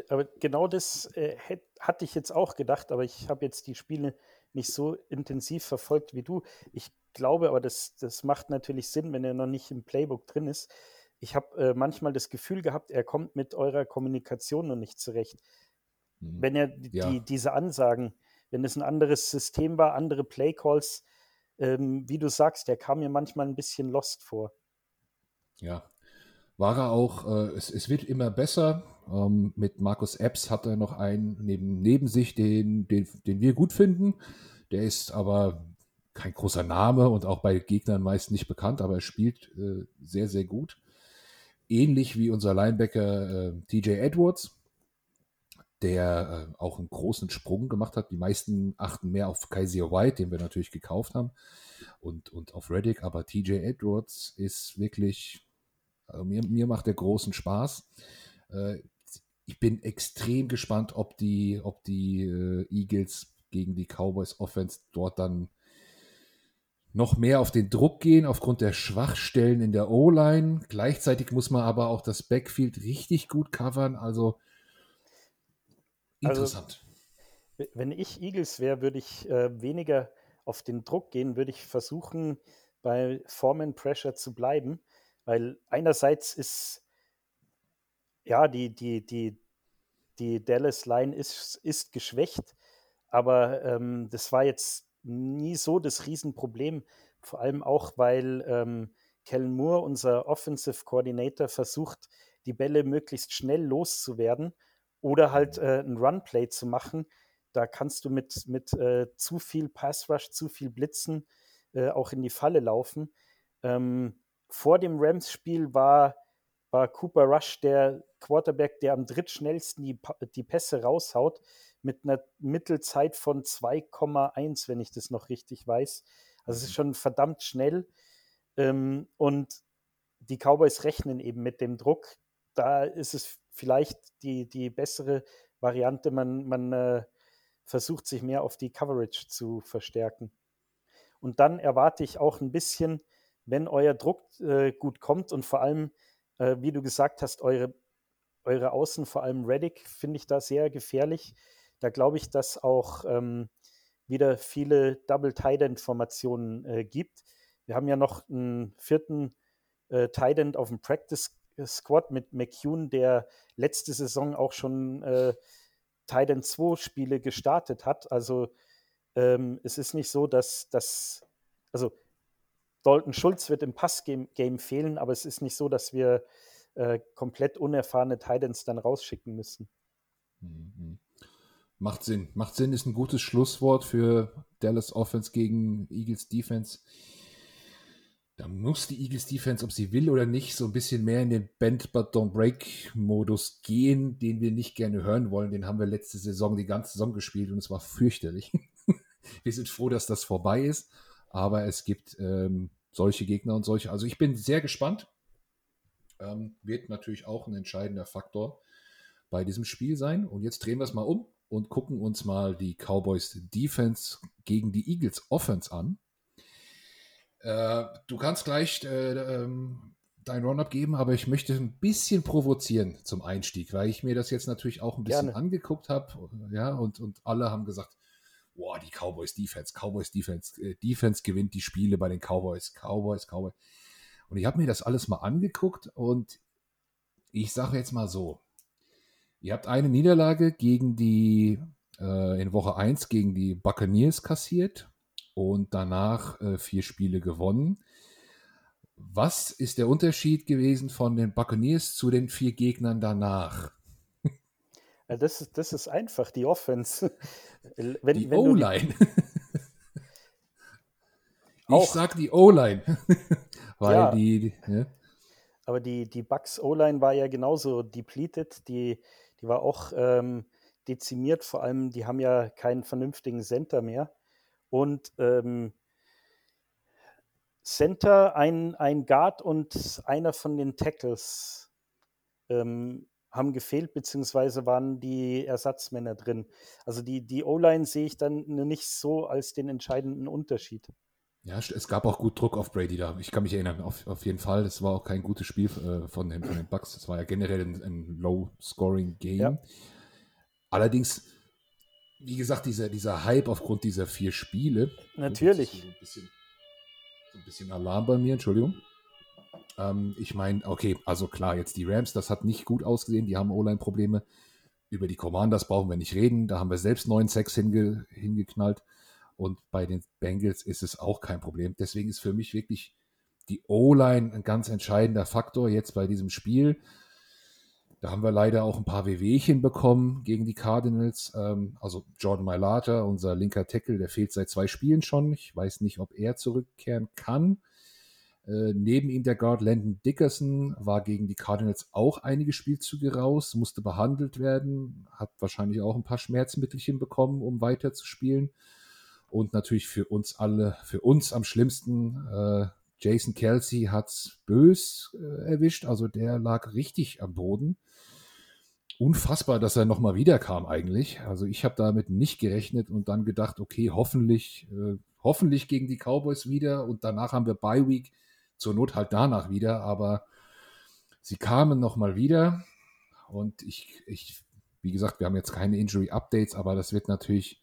Aber genau das äh, hätt, hatte ich jetzt auch gedacht, aber ich habe jetzt die Spiele nicht so intensiv verfolgt wie du. Ich glaube, aber das, das macht natürlich Sinn, wenn er noch nicht im Playbook drin ist. Ich habe äh, manchmal das Gefühl gehabt, er kommt mit eurer Kommunikation noch nicht zurecht. hm, Wenn er die, Ja. die, diese Ansagen, wenn es ein anderes System war, andere Playcalls, ähm, wie du sagst, der kam mir manchmal ein bisschen lost vor. ja. War er auch, äh, es, es wird immer besser. Ähm, mit Markus Epps hat er noch einen neben, neben sich, den, den, den wir gut finden. Der ist aber kein großer Name und auch bei Gegnern meist nicht bekannt, aber er spielt äh, sehr, sehr gut. Ähnlich wie unser Linebacker äh, TJ Edwards, der äh, auch einen großen Sprung gemacht hat. Die meisten achten mehr auf Kaiser White, den wir natürlich gekauft haben, und, und auf Reddick, aber TJ Edwards ist wirklich, also mir, mir macht der großen Spaß. Äh, ich bin extrem gespannt, ob die, ob die äh, Eagles gegen die Cowboys Offense dort dann noch mehr auf den Druck gehen aufgrund der Schwachstellen in der O-Line. Gleichzeitig muss man aber auch das Backfield richtig gut covern. Also Also- interessant. W- Wenn ich Eagles wäre, würde ich äh, weniger auf den Druck gehen, würde ich versuchen, bei Foreman Pressure zu bleiben, weil einerseits ist ja die, die, die, die Dallas Line ist, ist geschwächt, aber ähm, das war jetzt nie so das Riesenproblem, vor allem auch, weil ähm, Kellen Moore, unser Offensive Coordinator, versucht, die Bälle möglichst schnell loszuwerden oder halt äh, ein Run-Play zu machen. Da kannst du mit, mit äh, zu viel Pass-Rush, zu viel Blitzen äh, auch in die Falle laufen. Ähm, vor dem Rams-Spiel war, war Cooper Rush der Quarterback, der am drittschnellsten die, die Pässe raushaut. mit einer Mittelzeit von 2,1, wenn ich das noch richtig weiß. Also es ist mhm. schon verdammt schnell. Ähm, und die Cowboys rechnen eben mit dem Druck. Da ist es vielleicht die, die bessere Variante. Man, man äh, versucht sich mehr auf die Coverage zu verstärken. Und dann erwarte ich auch ein bisschen, wenn euer Druck äh, gut kommt und vor allem, äh, wie du gesagt hast, eure, eure Außen, vor allem Reddick, finde ich da sehr gefährlich. Da glaube ich, dass auch ähm, wieder viele Double Tight End Formationen äh, gibt. Wir haben ja noch einen vierten äh, Tight End auf dem Practice Squad mit McCune, der letzte Saison auch schon äh, Tight End 2 Spiele gestartet hat. Also ähm, es ist nicht so, dass das, also Dalton Schulz wird im Passgame Game fehlen, aber es ist nicht so, dass wir äh, komplett unerfahrene Titans dann rausschicken müssen. Mhm. Macht Sinn. Macht Sinn ist ein gutes Schlusswort für Dallas Offense gegen Eagles Defense. Da muss die Eagles Defense, ob sie will oder nicht, so ein bisschen mehr in den Bend but don't break Modus gehen, den wir nicht gerne hören wollen. Den haben wir letzte Saison die ganze Saison gespielt und es war fürchterlich. wir sind froh, dass das vorbei ist, aber es gibt ähm, solche Gegner und solche. Also ich bin sehr gespannt. Ähm, wird natürlich auch ein entscheidender Faktor bei diesem Spiel sein. Und jetzt drehen wir es mal um und gucken uns mal die Cowboys Defense gegen die Eagles Offense an. Äh, du kannst gleich äh, ähm, dein Run-Up geben, aber ich möchte ein bisschen provozieren zum Einstieg, weil ich mir das jetzt natürlich auch ein bisschen Gerne. angeguckt habe. Ja, und, und alle haben gesagt, boah, die Cowboys Defense, Cowboys Defense, äh, Defense gewinnt die Spiele bei den Cowboys, Cowboys, Cowboys. Und ich habe mir das alles mal angeguckt und ich sage jetzt mal so, ihr habt eine Niederlage gegen die, äh, in Woche 1 gegen die Buccaneers kassiert und danach äh, vier Spiele gewonnen. Was ist der Unterschied gewesen von den Buccaneers zu den vier Gegnern danach? Ja, das, ist, das ist einfach, die Offense. Wenn, die O-Line. ich sag die O-Line. Weil ja, die. Ja. Aber die, die Bucks O-Line war ja genauso depleted. Die, die war auch ähm, dezimiert. Vor allem, die haben ja keinen vernünftigen Center mehr. Und ähm, Center, ein, ein Guard und einer von den Tackles ähm, haben gefehlt, beziehungsweise waren die Ersatzmänner drin. Also die, die O-Line sehe ich dann nicht so als den entscheidenden Unterschied. Ja, es gab auch gut Druck auf Brady da. Ich kann mich erinnern, auf, auf jeden Fall. Es war auch kein gutes Spiel äh, von, den, von den Bucks. Es war ja generell ein, ein Low-Scoring-Game. Ja. Allerdings wie gesagt, dieser, dieser Hype aufgrund dieser vier Spiele. Natürlich. So ein, bisschen, so ein bisschen Alarm bei mir, Entschuldigung. Ähm, ich meine, okay, also klar, jetzt die Rams, das hat nicht gut ausgesehen, die haben O-Line-Probleme. Über die Commanders brauchen wir nicht reden, da haben wir selbst 9-6 hinge, hingeknallt. Und bei den Bengals ist es auch kein Problem. Deswegen ist für mich wirklich die O-Line ein ganz entscheidender Faktor jetzt bei diesem Spiel. Da haben wir leider auch ein paar Wehwehchen bekommen gegen die Cardinals. Ähm, also Jordan Mailata, unser linker Tackle, der fehlt seit zwei Spielen schon. Ich weiß nicht, ob er zurückkehren kann. Äh, neben ihm der Guard Landon Dickerson war gegen die Cardinals auch einige Spielzüge raus, musste behandelt werden, hat wahrscheinlich auch ein paar Schmerzmittelchen bekommen, um weiterzuspielen. Und natürlich für uns alle, für uns am schlimmsten, äh, Jason Kelsey hat es bös äh, erwischt, also der lag richtig am Boden unfassbar, dass er nochmal wiederkam eigentlich. Also ich habe damit nicht gerechnet und dann gedacht, okay, hoffentlich, äh, hoffentlich gegen die Cowboys wieder und danach haben wir Bye Week, zur Not halt danach wieder, aber sie kamen nochmal wieder und ich, ich, wie gesagt, wir haben jetzt keine Injury Updates, aber das wird natürlich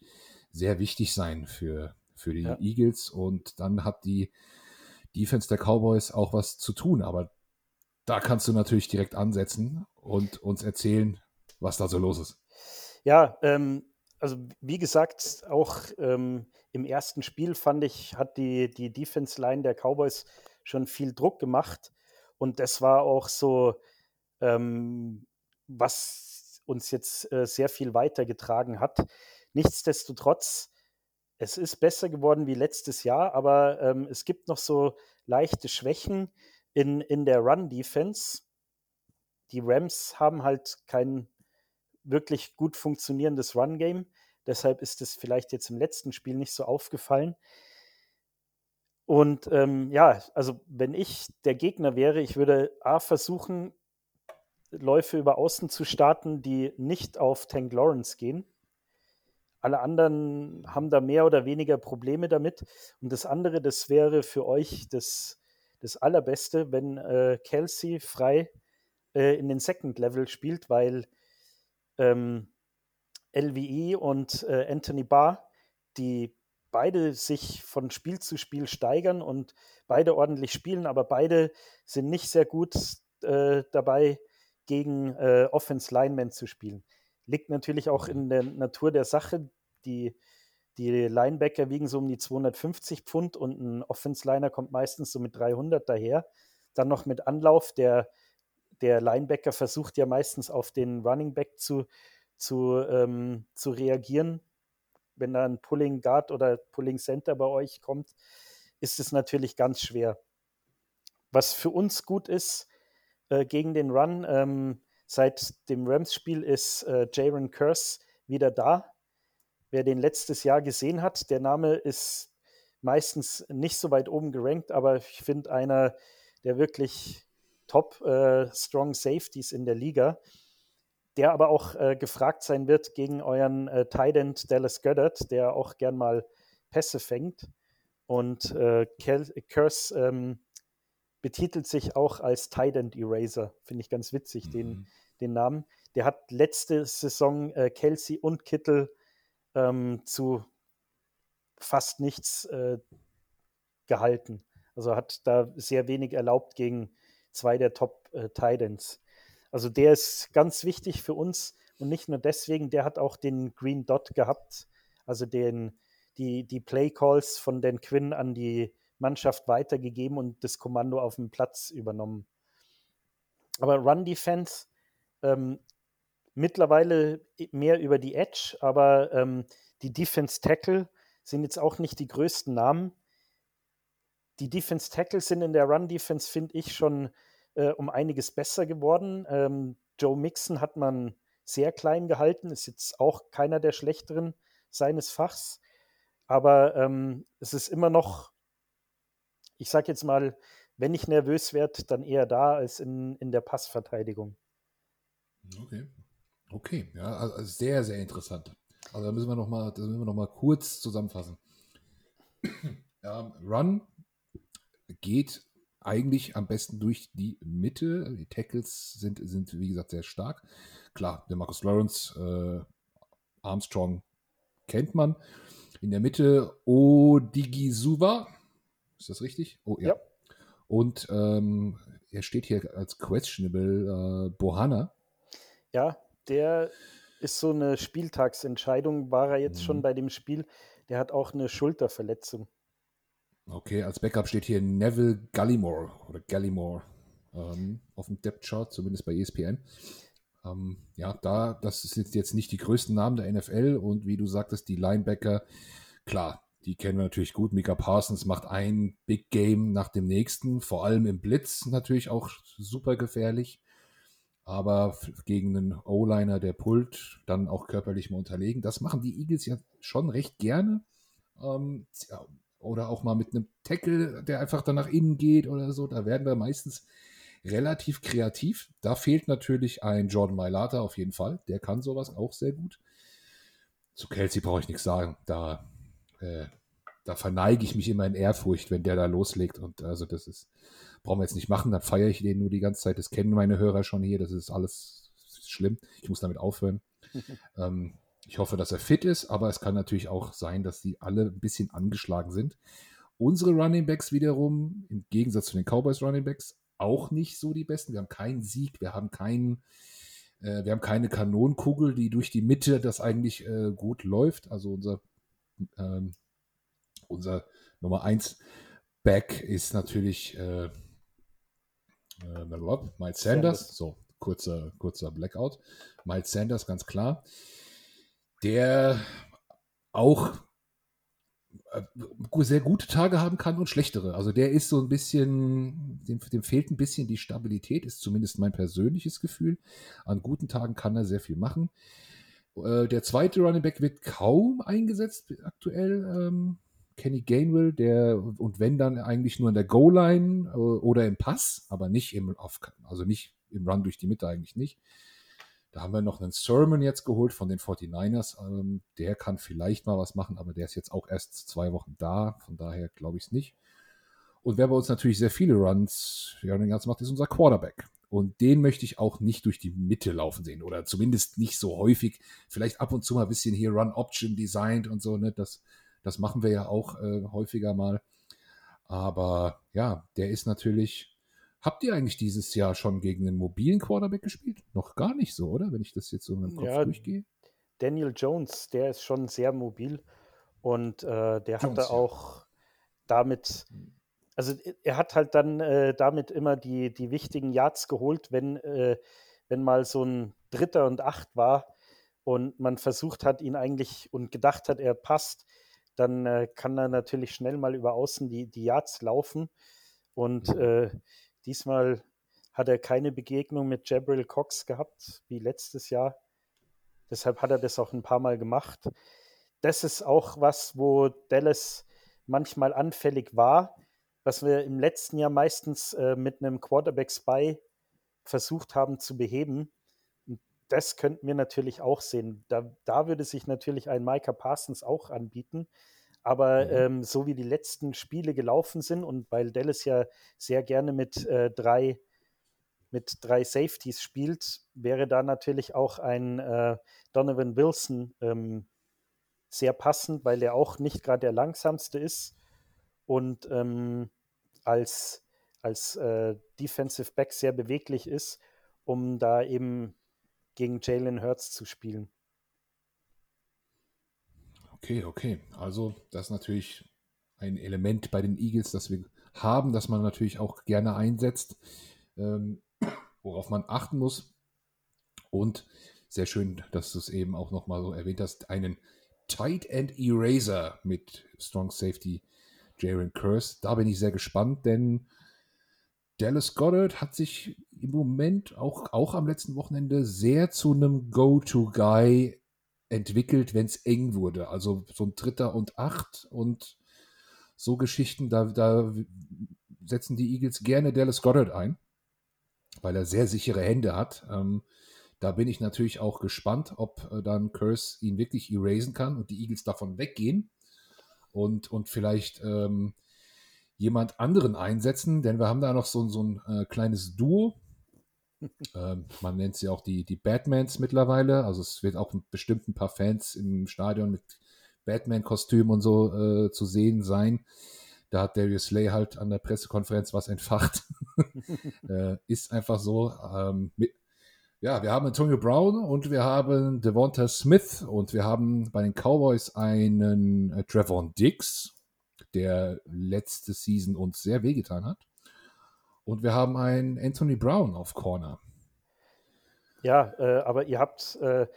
sehr wichtig sein für, für die ja. Eagles und dann hat die Defense der Cowboys auch was zu tun, aber da kannst du natürlich direkt ansetzen und uns erzählen, was da so los ist. Ja, ähm, also wie gesagt, auch ähm, im ersten Spiel fand ich, hat die, die Defense Line der Cowboys schon viel Druck gemacht. Und das war auch so, ähm, was uns jetzt äh, sehr viel weitergetragen hat. Nichtsdestotrotz, es ist besser geworden wie letztes Jahr, aber ähm, es gibt noch so leichte Schwächen in, in der Run-Defense. Die Rams haben halt keinen wirklich gut funktionierendes Run-Game. Deshalb ist es vielleicht jetzt im letzten Spiel nicht so aufgefallen. Und ähm, ja, also wenn ich der Gegner wäre, ich würde A versuchen, Läufe über Außen zu starten, die nicht auf Tank Lawrence gehen. Alle anderen haben da mehr oder weniger Probleme damit. Und das andere, das wäre für euch das, das Allerbeste, wenn äh, Kelsey frei äh, in den Second Level spielt, weil ähm, LVE und äh, Anthony Barr, die beide sich von Spiel zu Spiel steigern und beide ordentlich spielen, aber beide sind nicht sehr gut äh, dabei, gegen äh, Offense Linemen zu spielen. Liegt natürlich auch in der Natur der Sache. Die, die Linebacker wiegen so um die 250 Pfund und ein Offense Liner kommt meistens so mit 300 daher. Dann noch mit Anlauf. Der, der Linebacker versucht ja meistens auf den Running Back zu, zu, ähm, zu reagieren wenn da ein Pulling Guard oder Pulling Center bei euch kommt, ist es natürlich ganz schwer. Was für uns gut ist äh, gegen den Run, ähm, seit dem Rams-Spiel ist äh, Jaron Curse wieder da. Wer den letztes Jahr gesehen hat, der Name ist meistens nicht so weit oben gerankt, aber ich finde einer der wirklich top äh, Strong Safeties in der Liga der aber auch äh, gefragt sein wird gegen euren äh, Tight Dallas Goddard, der auch gern mal Pässe fängt. Und äh, Curse ähm, betitelt sich auch als Tight Eraser. Finde ich ganz witzig, mhm. den, den Namen. Der hat letzte Saison äh, Kelsey und Kittel ähm, zu fast nichts äh, gehalten. Also hat da sehr wenig erlaubt gegen zwei der Top-Titans. Äh, also der ist ganz wichtig für uns und nicht nur deswegen, der hat auch den Green Dot gehabt, also den, die, die Play Calls von Dan Quinn an die Mannschaft weitergegeben und das Kommando auf dem Platz übernommen. Aber Run Defense ähm, mittlerweile mehr über die Edge, aber ähm, die Defense Tackle sind jetzt auch nicht die größten Namen. Die Defense Tackle sind in der Run Defense, finde ich, schon äh, um einiges besser geworden. Ähm, Joe Mixon hat man sehr klein gehalten, ist jetzt auch keiner der schlechteren seines Fachs. Aber ähm, es ist immer noch, ich sage jetzt mal, wenn ich nervös werde, dann eher da als in, in der Passverteidigung. Okay. Okay, ja, also sehr, sehr interessant. Also da müssen wir nochmal noch, kurz zusammenfassen. Ja, Run geht eigentlich am besten durch die Mitte. Die Tackles sind, sind wie gesagt, sehr stark. Klar, der Marcus Lawrence, äh, Armstrong kennt man. In der Mitte Odigisuva. Ist das richtig? Oh ja. ja. Und ähm, er steht hier als questionable äh, Bohana. Ja, der ist so eine Spieltagsentscheidung. War er jetzt mhm. schon bei dem Spiel? Der hat auch eine Schulterverletzung. Okay, als Backup steht hier Neville Gallimore oder Gallimore ähm, auf dem Depth Chart, zumindest bei ESPN. Ähm, ja, da, das sind jetzt nicht die größten Namen der NFL und wie du sagtest, die Linebacker, klar, die kennen wir natürlich gut. Mika Parsons macht ein Big Game nach dem nächsten, vor allem im Blitz natürlich auch super gefährlich. Aber gegen einen O-Liner, der pullt, dann auch körperlich mal unterlegen. Das machen die Eagles ja schon recht gerne. Ähm, oder auch mal mit einem Tackle, der einfach dann nach innen geht oder so. Da werden wir meistens relativ kreativ. Da fehlt natürlich ein Jordan Mailata auf jeden Fall. Der kann sowas auch sehr gut. Zu Kelsey brauche ich nichts sagen. Da, äh, da verneige ich mich immer in Ehrfurcht, wenn der da loslegt. Und also das ist, brauchen wir jetzt nicht machen. Dann feiere ich den nur die ganze Zeit. Das kennen meine Hörer schon hier. Das ist alles schlimm. Ich muss damit aufhören. ähm, ich hoffe, dass er fit ist, aber es kann natürlich auch sein, dass sie alle ein bisschen angeschlagen sind. Unsere Running Backs wiederum, im Gegensatz zu den Cowboys Running Backs, auch nicht so die besten. Wir haben keinen Sieg, wir haben keinen, äh, wir haben keine Kanonenkugel, die durch die Mitte das eigentlich äh, gut läuft. Also unser, ähm, unser Nummer 1 Back ist natürlich äh, äh, Miles Sanders. Sanders. So, kurzer, kurzer Blackout. Miles Sanders, ganz klar der auch sehr gute Tage haben kann und schlechtere. Also der ist so ein bisschen, dem, dem, fehlt ein bisschen die Stabilität, ist zumindest mein persönliches Gefühl. An guten Tagen kann er sehr viel machen. Äh, der zweite Running Back wird kaum eingesetzt aktuell. Ähm, Kenny Gainwell, der und wenn dann eigentlich nur in der Goal-Line äh, oder im Pass, aber nicht im, also nicht im Run durch die Mitte eigentlich nicht. Da haben wir noch einen Sermon jetzt geholt von den 49ers. Ähm, der kann vielleicht mal was machen, aber der ist jetzt auch erst zwei Wochen da. Von daher glaube ich es nicht. Und wer bei uns natürlich sehr viele Runs ja, den ganzen macht, ist unser Quarterback. Und den möchte ich auch nicht durch die Mitte laufen sehen. Oder zumindest nicht so häufig. Vielleicht ab und zu mal ein bisschen hier Run Option designed und so. Ne? Das, das machen wir ja auch äh, häufiger mal. Aber ja, der ist natürlich Habt ihr eigentlich dieses Jahr schon gegen einen mobilen Quarterback gespielt? Noch gar nicht so, oder? Wenn ich das jetzt so in meinem Kopf ja, durchgehe. Daniel Jones, der ist schon sehr mobil und äh, der Jones, hatte auch ja. damit, also er hat halt dann äh, damit immer die, die wichtigen Yards geholt, wenn, äh, wenn mal so ein Dritter und Acht war und man versucht hat, ihn eigentlich und gedacht hat, er passt, dann äh, kann er natürlich schnell mal über außen die, die Yards laufen. Und äh, Diesmal hat er keine Begegnung mit Jabril Cox gehabt, wie letztes Jahr. Deshalb hat er das auch ein paar Mal gemacht. Das ist auch was, wo Dallas manchmal anfällig war, was wir im letzten Jahr meistens äh, mit einem Quarterback-Spy versucht haben zu beheben. Und das könnten wir natürlich auch sehen. Da, da würde sich natürlich ein Micah Parsons auch anbieten. Aber mhm. ähm, so wie die letzten Spiele gelaufen sind und weil Dallas ja sehr gerne mit äh, drei mit drei Safeties spielt, wäre da natürlich auch ein äh, Donovan Wilson ähm, sehr passend, weil er auch nicht gerade der langsamste ist und ähm, als, als äh, Defensive Back sehr beweglich ist, um da eben gegen Jalen Hurts zu spielen. Okay, okay. Also das ist natürlich ein Element bei den Eagles, das wir haben, das man natürlich auch gerne einsetzt, ähm, worauf man achten muss. Und sehr schön, dass du es eben auch nochmal so erwähnt hast, einen Tight End Eraser mit Strong Safety Jaron Curse. Da bin ich sehr gespannt, denn Dallas Goddard hat sich im Moment auch, auch am letzten Wochenende sehr zu einem Go-To-Guy entwickelt, wenn es eng wurde. Also so ein Dritter und Acht und so Geschichten, da, da setzen die Eagles gerne Dallas Goddard ein, weil er sehr sichere Hände hat. Ähm, da bin ich natürlich auch gespannt, ob äh, dann Curse ihn wirklich erasen kann und die Eagles davon weggehen und, und vielleicht ähm, jemand anderen einsetzen, denn wir haben da noch so, so ein äh, kleines Duo ähm, man nennt sie auch die, die Batmans mittlerweile. Also es wird auch bestimmt ein paar Fans im Stadion mit Batman-Kostüm und so äh, zu sehen sein. Da hat Darius Slay halt an der Pressekonferenz was entfacht. äh, ist einfach so. Ähm, mit, ja, wir haben Antonio Brown und wir haben Devonta Smith und wir haben bei den Cowboys einen äh, Trevor Dix, der letzte Season uns sehr wehgetan hat. Und wir haben einen Anthony Brown auf Corner. Ja, äh, aber ihr habt äh,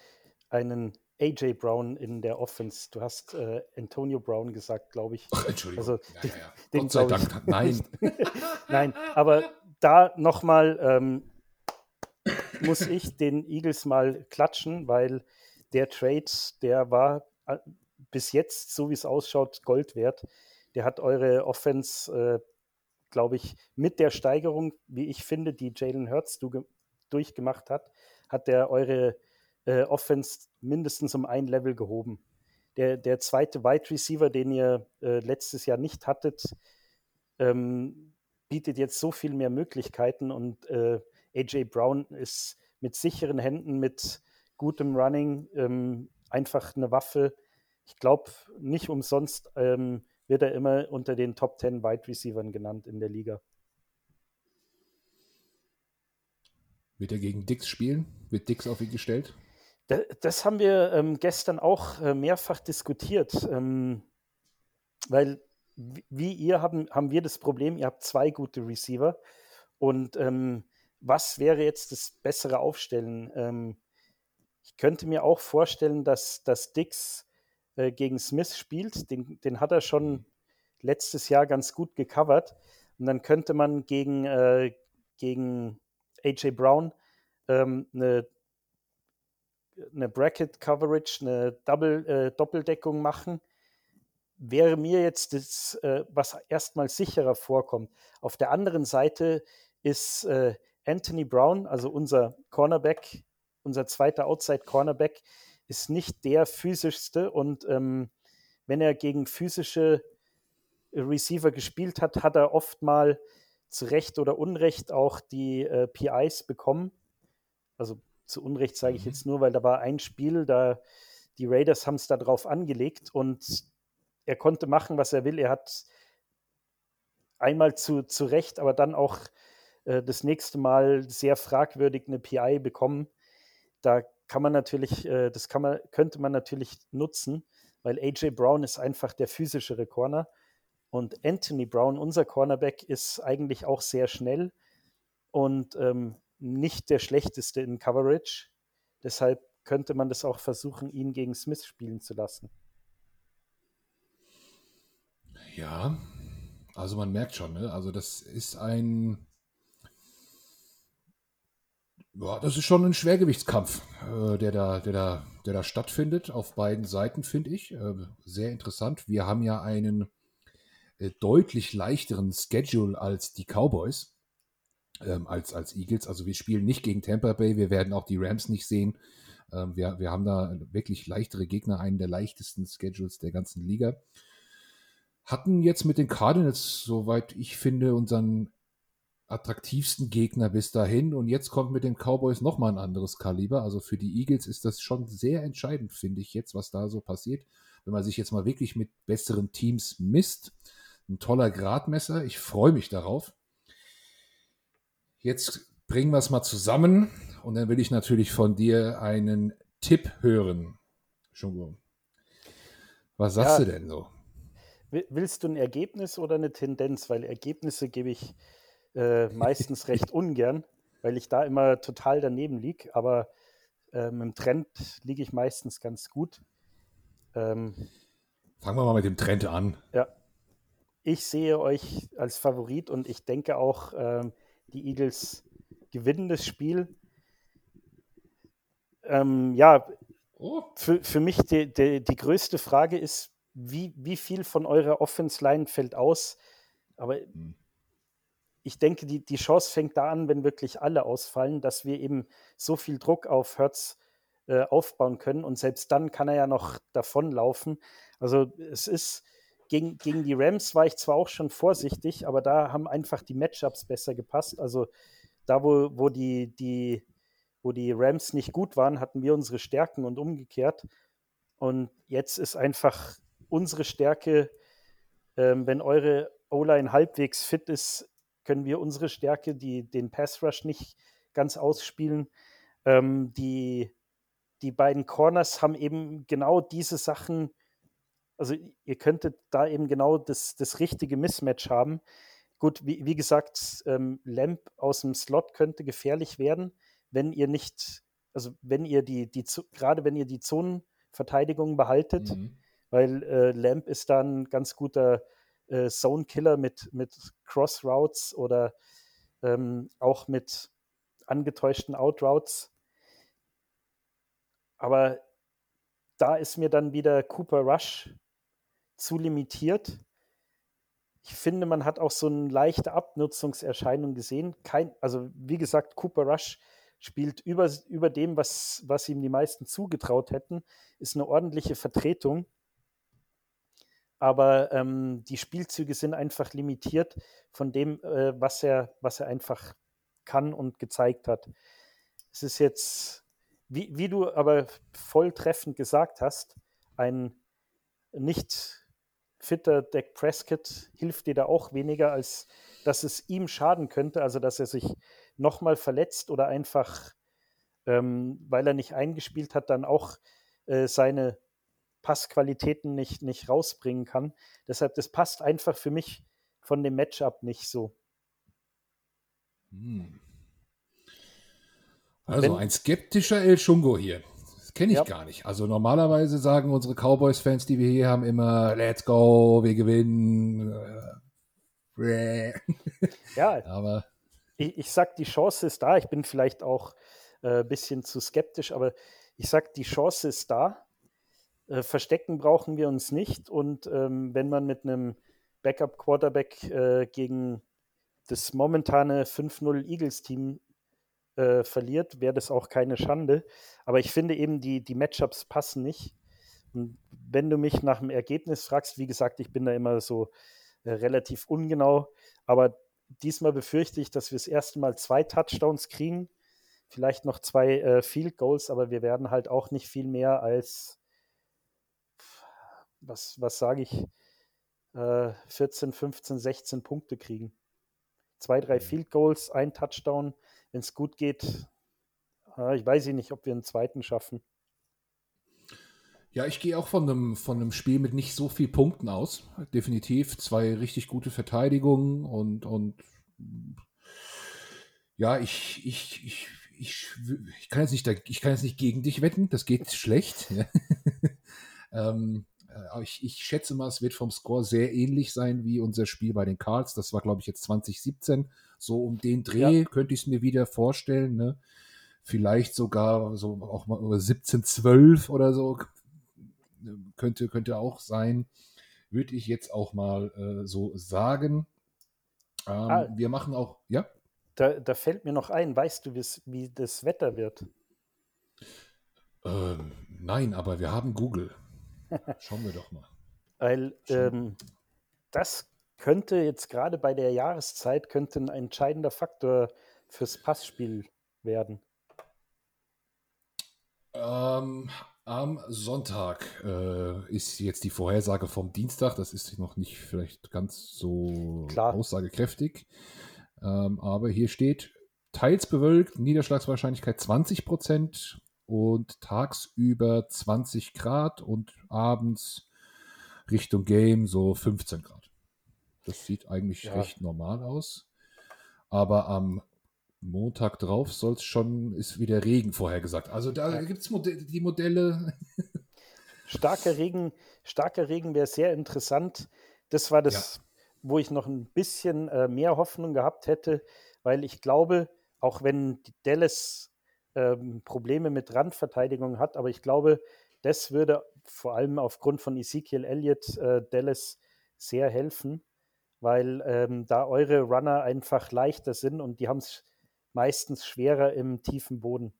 einen AJ Brown in der Offense. Du hast äh, Antonio Brown gesagt, glaube ich. Ach, Entschuldigung. Also, ja, ja, ja. Den, Gott sei Dank, nein. nein, aber da nochmal ähm, muss ich den Eagles mal klatschen, weil der Trade, der war äh, bis jetzt, so wie es ausschaut, Gold wert. Der hat eure Offense äh, glaube ich, mit der Steigerung, wie ich finde, die Jalen Hurts durchgemacht hat, hat der eure äh, Offense mindestens um ein Level gehoben. Der, der zweite Wide Receiver, den ihr äh, letztes Jahr nicht hattet, ähm, bietet jetzt so viel mehr Möglichkeiten und äh, AJ Brown ist mit sicheren Händen, mit gutem Running ähm, einfach eine Waffe. Ich glaube, nicht umsonst ähm, wird er immer unter den Top 10 Wide Receivers genannt in der Liga. Wird er gegen Dix spielen? Wird Dix auf ihn gestellt? Das haben wir ähm, gestern auch äh, mehrfach diskutiert, ähm, weil wie ihr haben, haben wir das Problem, ihr habt zwei gute Receiver und ähm, was wäre jetzt das bessere Aufstellen? Ähm, ich könnte mir auch vorstellen, dass, dass Dix äh, gegen Smith spielt. Den, den hat er schon letztes Jahr ganz gut gecovert. Und dann könnte man gegen, äh, gegen AJ Brown ähm, eine, eine Bracket Coverage, eine Double, äh, Doppeldeckung machen. Wäre mir jetzt das, äh, was erstmal sicherer vorkommt. Auf der anderen Seite ist äh, Anthony Brown, also unser Cornerback, unser zweiter Outside Cornerback, ist nicht der physischste und ähm, wenn er gegen physische Receiver gespielt hat, hat er oft mal zu Recht oder Unrecht auch die äh, PIs bekommen. Also zu Unrecht sage ich mhm. jetzt nur, weil da war ein Spiel, da die Raiders haben es da drauf angelegt und er konnte machen, was er will. Er hat einmal zu, zu Recht, aber dann auch äh, das nächste Mal sehr fragwürdig eine PI bekommen. Da kann man natürlich, äh, das kann man, könnte man natürlich nutzen, weil AJ Brown ist einfach der physischere Corner. Und Anthony Brown, unser Cornerback, ist eigentlich auch sehr schnell und ähm, nicht der schlechteste in Coverage. Deshalb könnte man das auch versuchen, ihn gegen Smith spielen zu lassen. Ja, also man merkt schon, ne? also das ist ein ja, das ist schon ein Schwergewichtskampf, äh, der, da, der, da, der da stattfindet, auf beiden Seiten, finde ich. Äh, sehr interessant. Wir haben ja einen äh, deutlich leichteren Schedule als die Cowboys, ähm, als, als Eagles. Also wir spielen nicht gegen Tampa Bay, wir werden auch die Rams nicht sehen. Ähm, wir, wir haben da wirklich leichtere Gegner, einen der leichtesten Schedules der ganzen Liga. Hatten jetzt mit den Cardinals, soweit ich finde, unseren attraktivsten Gegner bis dahin. Und jetzt kommt mit den Cowboys nochmal ein anderes Kaliber. Also für die Eagles ist das schon sehr entscheidend, finde ich jetzt, was da so passiert. Wenn man sich jetzt mal wirklich mit besseren Teams misst. Ein toller Gradmesser. Ich freue mich darauf. Jetzt bringen wir es mal zusammen. Und dann will ich natürlich von dir einen Tipp hören. Schon Was sagst ja, du denn so? Willst du ein Ergebnis oder eine Tendenz? Weil Ergebnisse gebe ich äh, meistens recht ungern, weil ich da immer total daneben liege. Aber ähm, im Trend liege ich meistens ganz gut. Ähm, Fangen wir mal mit dem Trend an. Ja. Ich sehe euch als Favorit und ich denke auch, ähm, die Eagles gewinnen das Spiel. Ähm, ja, oh. für, für mich die, die, die größte Frage ist, wie, wie viel von eurer Offense-Line fällt aus? Aber hm ich denke, die, die Chance fängt da an, wenn wirklich alle ausfallen, dass wir eben so viel Druck auf Hertz äh, aufbauen können. Und selbst dann kann er ja noch davonlaufen. Also es ist, gegen, gegen die Rams war ich zwar auch schon vorsichtig, aber da haben einfach die Matchups besser gepasst. Also da, wo, wo, die, die, wo die Rams nicht gut waren, hatten wir unsere Stärken und umgekehrt. Und jetzt ist einfach unsere Stärke, ähm, wenn eure O-Line halbwegs fit ist, können wir unsere Stärke, die, den Pass Rush nicht ganz ausspielen. Ähm, die, die beiden Corners haben eben genau diese Sachen, also ihr könntet da eben genau das, das richtige Mismatch haben. Gut, wie, wie gesagt, ähm, Lamp aus dem Slot könnte gefährlich werden, wenn ihr nicht, also wenn ihr die, die gerade wenn ihr die Zonenverteidigung behaltet, mhm. weil äh, Lamp ist dann ganz guter äh, Zone-Killer mit, mit Cross-Routes oder ähm, auch mit angetäuschten Out-Routes. Aber da ist mir dann wieder Cooper Rush zu limitiert. Ich finde, man hat auch so eine leichte Abnutzungserscheinung gesehen. Kein, also wie gesagt, Cooper Rush spielt über, über dem, was, was ihm die meisten zugetraut hätten, ist eine ordentliche Vertretung aber ähm, die Spielzüge sind einfach limitiert von dem, äh, was, er, was er einfach kann und gezeigt hat. Es ist jetzt, wie, wie du aber voll treffend gesagt hast, ein nicht fitter Dak Prescott hilft dir da auch weniger, als dass es ihm schaden könnte, also dass er sich nochmal verletzt oder einfach, ähm, weil er nicht eingespielt hat, dann auch äh, seine Passqualitäten nicht, nicht rausbringen kann. Deshalb, das passt einfach für mich von dem Matchup nicht so. Hm. Also Wenn, ein skeptischer El Shungo hier. kenne ich ja. gar nicht. Also normalerweise sagen unsere Cowboys-Fans, die wir hier haben, immer, let's go, wir gewinnen. ja, aber ich, ich sag, die Chance ist da. Ich bin vielleicht auch ein äh, bisschen zu skeptisch, aber ich sag, die Chance ist da. Äh, verstecken brauchen wir uns nicht. Und ähm, wenn man mit einem Backup-Quarterback äh, gegen das momentane 5-0 Eagles-Team äh, verliert, wäre das auch keine Schande. Aber ich finde eben, die, die Matchups passen nicht. Und wenn du mich nach dem Ergebnis fragst, wie gesagt, ich bin da immer so äh, relativ ungenau, aber diesmal befürchte ich, dass wir das erste Mal zwei Touchdowns kriegen, vielleicht noch zwei äh, Field Goals, aber wir werden halt auch nicht viel mehr als, was, was sage ich, 14, 15, 16 Punkte kriegen. Zwei, drei mhm. Field Goals, ein Touchdown. Wenn es gut geht, äh, ich weiß nicht, ob wir einen zweiten schaffen. Ja, ich gehe auch von einem, von einem Spiel mit nicht so viel Punkten aus. Definitiv zwei richtig gute Verteidigungen und, und ja, ich, ich, ich, ich, ich, kann jetzt nicht, ich kann jetzt nicht gegen dich wetten, das geht schlecht. ähm, äh, ich, ich, schätze mal, es wird vom Score sehr ähnlich sein wie unser Spiel bei den Cards. Das war, glaube ich, jetzt 2017. So um den Dreh ja. könnte ich es mir wieder vorstellen. Ne? Vielleicht sogar so auch mal 17-12 oder so könnte, könnte auch sein, würde ich jetzt auch mal äh, so sagen. Ähm, ah, wir machen auch, ja? Da, da, fällt mir noch ein, weißt du, wie das Wetter wird? Ähm, nein, aber wir haben Google. Schauen wir doch mal. Weil ähm, das könnte jetzt gerade bei der Jahreszeit könnte ein entscheidender Faktor fürs Passspiel werden. Ähm, am Sonntag äh, ist jetzt die Vorhersage vom Dienstag. Das ist noch nicht vielleicht ganz so Klar. aussagekräftig. Ähm, aber hier steht teils bewölkt, Niederschlagswahrscheinlichkeit 20 Prozent und tagsüber 20 Grad und abends Richtung Game so 15 Grad. Das sieht eigentlich ja. recht normal aus. Aber am Montag drauf soll es schon, ist wieder Regen vorhergesagt. Also da ja. gibt es Mod die Modelle. starker Regen, starker Regen wäre sehr interessant. Das war das, ja. wo ich noch ein bisschen äh, mehr Hoffnung gehabt hätte, weil ich glaube, auch wenn die Dallas ähm, Probleme mit Randverteidigung hat, aber ich glaube, das würde vor allem aufgrund von Ezekiel Elliott äh, Dallas sehr helfen, weil ähm, da eure Runner einfach leichter sind und die haben es meistens schwerer im tiefen Boden,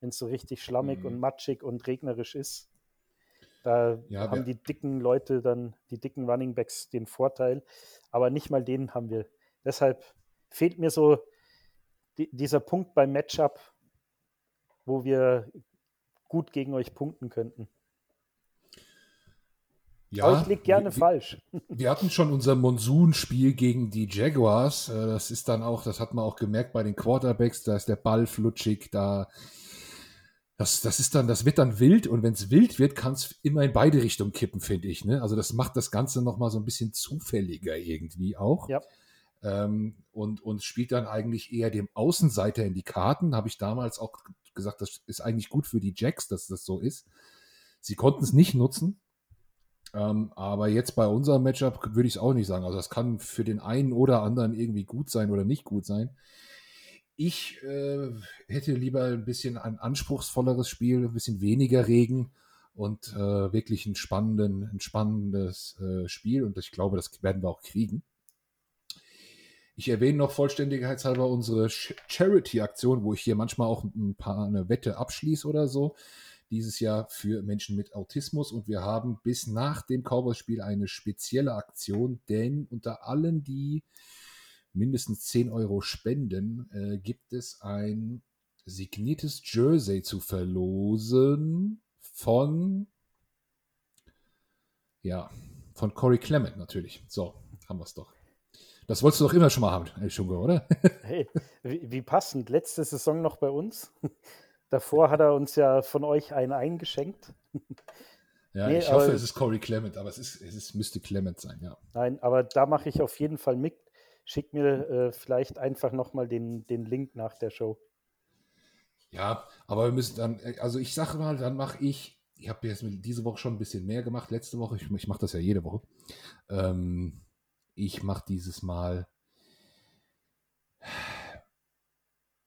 wenn es so richtig schlammig mhm. und matschig und regnerisch ist. Da ja, haben die dicken Leute dann, die dicken Running Backs den Vorteil, aber nicht mal den haben wir. Deshalb fehlt mir so die, dieser Punkt beim Matchup, wo wir gut gegen euch punkten könnten. Ja, Aber ich liege gerne wir, falsch. Wir hatten schon unser Monsunspiel gegen die Jaguars. Äh, das ist dann auch, das hat man auch gemerkt bei den Quarterbacks, da ist der Ball flutschig, da das, das ist dann, das wird dann wild und wenn es wild wird, kann es immer in beide Richtungen kippen, finde ich. Ne? Also das macht das Ganze nochmal so ein bisschen zufälliger irgendwie auch. Ja. Ähm, und, und spielt dann eigentlich eher dem Außenseiter in die Karten. Habe ich damals auch gesagt, das ist eigentlich gut für die Jacks, dass das so ist. Sie konnten es nicht nutzen. Ähm, aber jetzt bei unserem Matchup würde ich es auch nicht sagen. Also das kann für den einen oder anderen irgendwie gut sein oder nicht gut sein. Ich äh, hätte lieber ein bisschen ein anspruchsvolleres Spiel, ein bisschen weniger Regen und äh, wirklich ein, spannenden, ein spannendes äh, Spiel. Und ich glaube, das werden wir auch kriegen. Ich erwähne noch vollständigkeitshalber unsere Charity-Aktion, wo ich hier manchmal auch ein paar eine Wette abschließe oder so dieses Jahr für Menschen mit Autismus und wir haben bis nach dem Cowboys-Spiel eine spezielle Aktion, denn unter allen, die mindestens 10 Euro spenden, äh, gibt es ein signiertes Jersey zu verlosen von ja, von Corey Clement natürlich. So, haben wir es doch. Das wolltest du doch immer schon mal haben, Schunge, oder? hey, wie, wie, passend. Letzte Saison noch bei uns. Davor hat er uns ja von euch einen eingeschenkt. Ja, nee, ich hoffe, aber, es ist Corey Clement, aber es, ist, es ist, müsste Clement sein, ja. Nein, aber da mache ich auf jeden Fall mit. Schick mir äh, vielleicht einfach nochmal den, den Link nach der Show. Ja, aber wir müssen dann, äh, also ich sage mal, dann mache ich, ich habe jetzt diese Woche schon ein bisschen mehr gemacht, letzte Woche, ich, ich mache das ja jede Woche. Ähm, ich mache dieses Mal,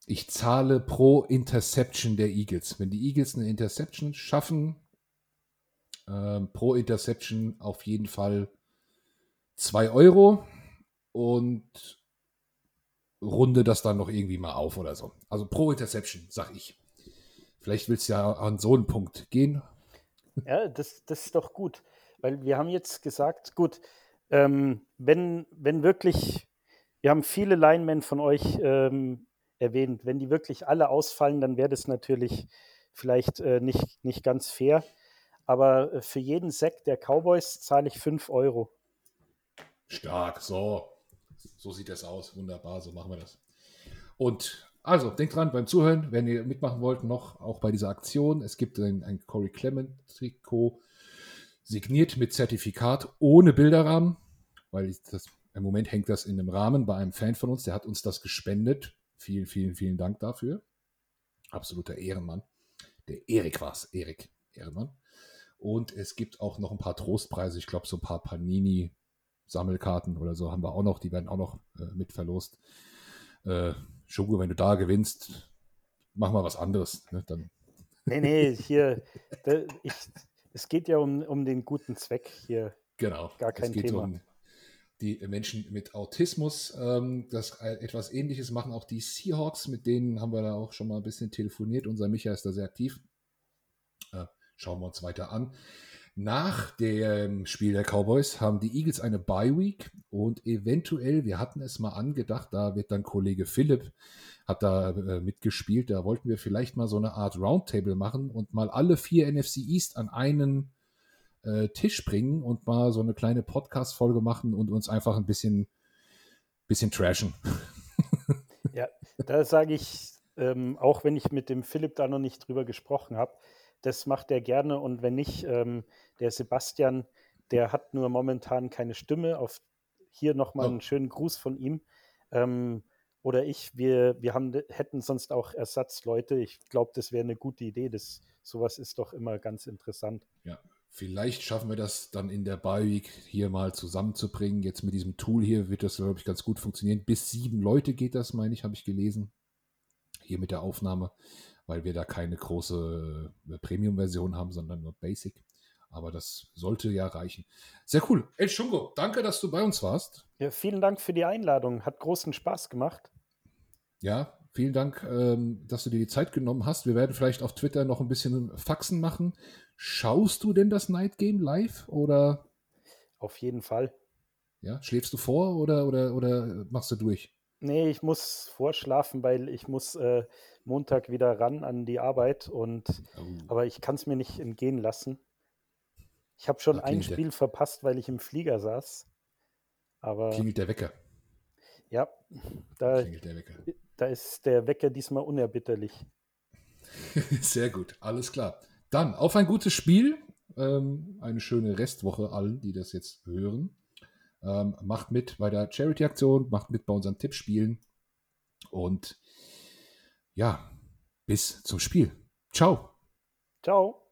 ich zahle pro Interception der Eagles. Wenn die Eagles eine Interception schaffen, ähm, pro Interception auf jeden Fall 2 Euro und runde das dann noch irgendwie mal auf oder so. Also pro Interception, sag ich. Vielleicht willst du ja an so einen Punkt gehen. Ja, das, das ist doch gut. Weil wir haben jetzt gesagt, gut, ähm, wenn, wenn wirklich, wir haben viele Linemen von euch ähm, erwähnt, wenn die wirklich alle ausfallen, dann wäre das natürlich vielleicht äh, nicht, nicht ganz fair. Aber äh, für jeden Sack der Cowboys zahle ich 5 Euro. Stark, so. So sieht das aus. Wunderbar, so machen wir das. Und also, denkt dran beim Zuhören, wenn ihr mitmachen wollt, noch auch bei dieser Aktion. Es gibt ein, ein Corey Clement Trikot signiert mit Zertifikat ohne Bilderrahmen, weil das, im Moment hängt das in einem Rahmen bei einem Fan von uns, der hat uns das gespendet. Vielen, vielen, vielen Dank dafür. Absoluter Ehrenmann. Der Erik war es, Erik Ehrenmann. Und es gibt auch noch ein paar Trostpreise, ich glaube so ein paar Panini Sammelkarten oder so haben wir auch noch, die werden auch noch äh, mit verlost. Äh, Shogo, wenn du da gewinnst, mach mal was anderes. Ne? Dann. Nee, nee, hier, ich, es geht ja um, um den guten Zweck hier. Genau. Gar kein es geht Thema. Um die Menschen mit Autismus. Ähm, das äh, etwas ähnliches machen auch die Seahawks, mit denen haben wir da auch schon mal ein bisschen telefoniert. Unser Micha ist da sehr aktiv. Äh, schauen wir uns weiter an. Nach dem Spiel der Cowboys haben die Eagles eine Bye Week und eventuell, wir hatten es mal angedacht, da wird dann Kollege Philipp hat da äh, mitgespielt, da wollten wir vielleicht mal so eine Art Roundtable machen und mal alle vier NFC East an einen äh, Tisch bringen und mal so eine kleine Podcast-Folge machen und uns einfach ein bisschen, bisschen trashen. Ja, da sage ich, ähm, auch wenn ich mit dem Philipp da noch nicht drüber gesprochen habe, das macht er gerne und wenn nicht, ähm, der Sebastian, der hat nur momentan keine Stimme. Auf hier nochmal einen schönen Gruß von ihm. Ähm, oder ich, wir, wir haben, hätten sonst auch Ersatzleute. Ich glaube, das wäre eine gute Idee. Das, sowas ist doch immer ganz interessant. Ja, vielleicht schaffen wir das dann in der Bi-Week hier mal zusammenzubringen. Jetzt mit diesem Tool hier wird das, glaube ich, ganz gut funktionieren. Bis sieben Leute geht das, meine ich, habe ich gelesen. Hier mit der Aufnahme weil wir da keine große äh, Premium-Version haben, sondern nur Basic. Aber das sollte ja reichen. Sehr cool. El Shungo, danke, dass du bei uns warst. Ja, vielen Dank für die Einladung. Hat großen Spaß gemacht. Ja, vielen Dank, ähm, dass du dir die Zeit genommen hast. Wir werden vielleicht auf Twitter noch ein bisschen Faxen machen. Schaust du denn das Night Game live oder? Auf jeden Fall. Ja, schläfst du vor oder, oder, oder machst du durch? Nee, ich muss vorschlafen, weil ich muss äh, Montag wieder ran an die Arbeit und oh. aber ich kann es mir nicht entgehen lassen. Ich habe schon ein Spiel der, verpasst, weil ich im Flieger saß. Aber klingelt der Wecker. Ja, da, da ist der Wecker diesmal unerbitterlich. Sehr gut, alles klar. Dann auf ein gutes Spiel. Ähm, eine schöne Restwoche allen, die das jetzt hören. Ähm, macht mit bei der Charity-Aktion, macht mit bei unseren Tippspielen. Und ja, bis zum Spiel. Ciao. Ciao.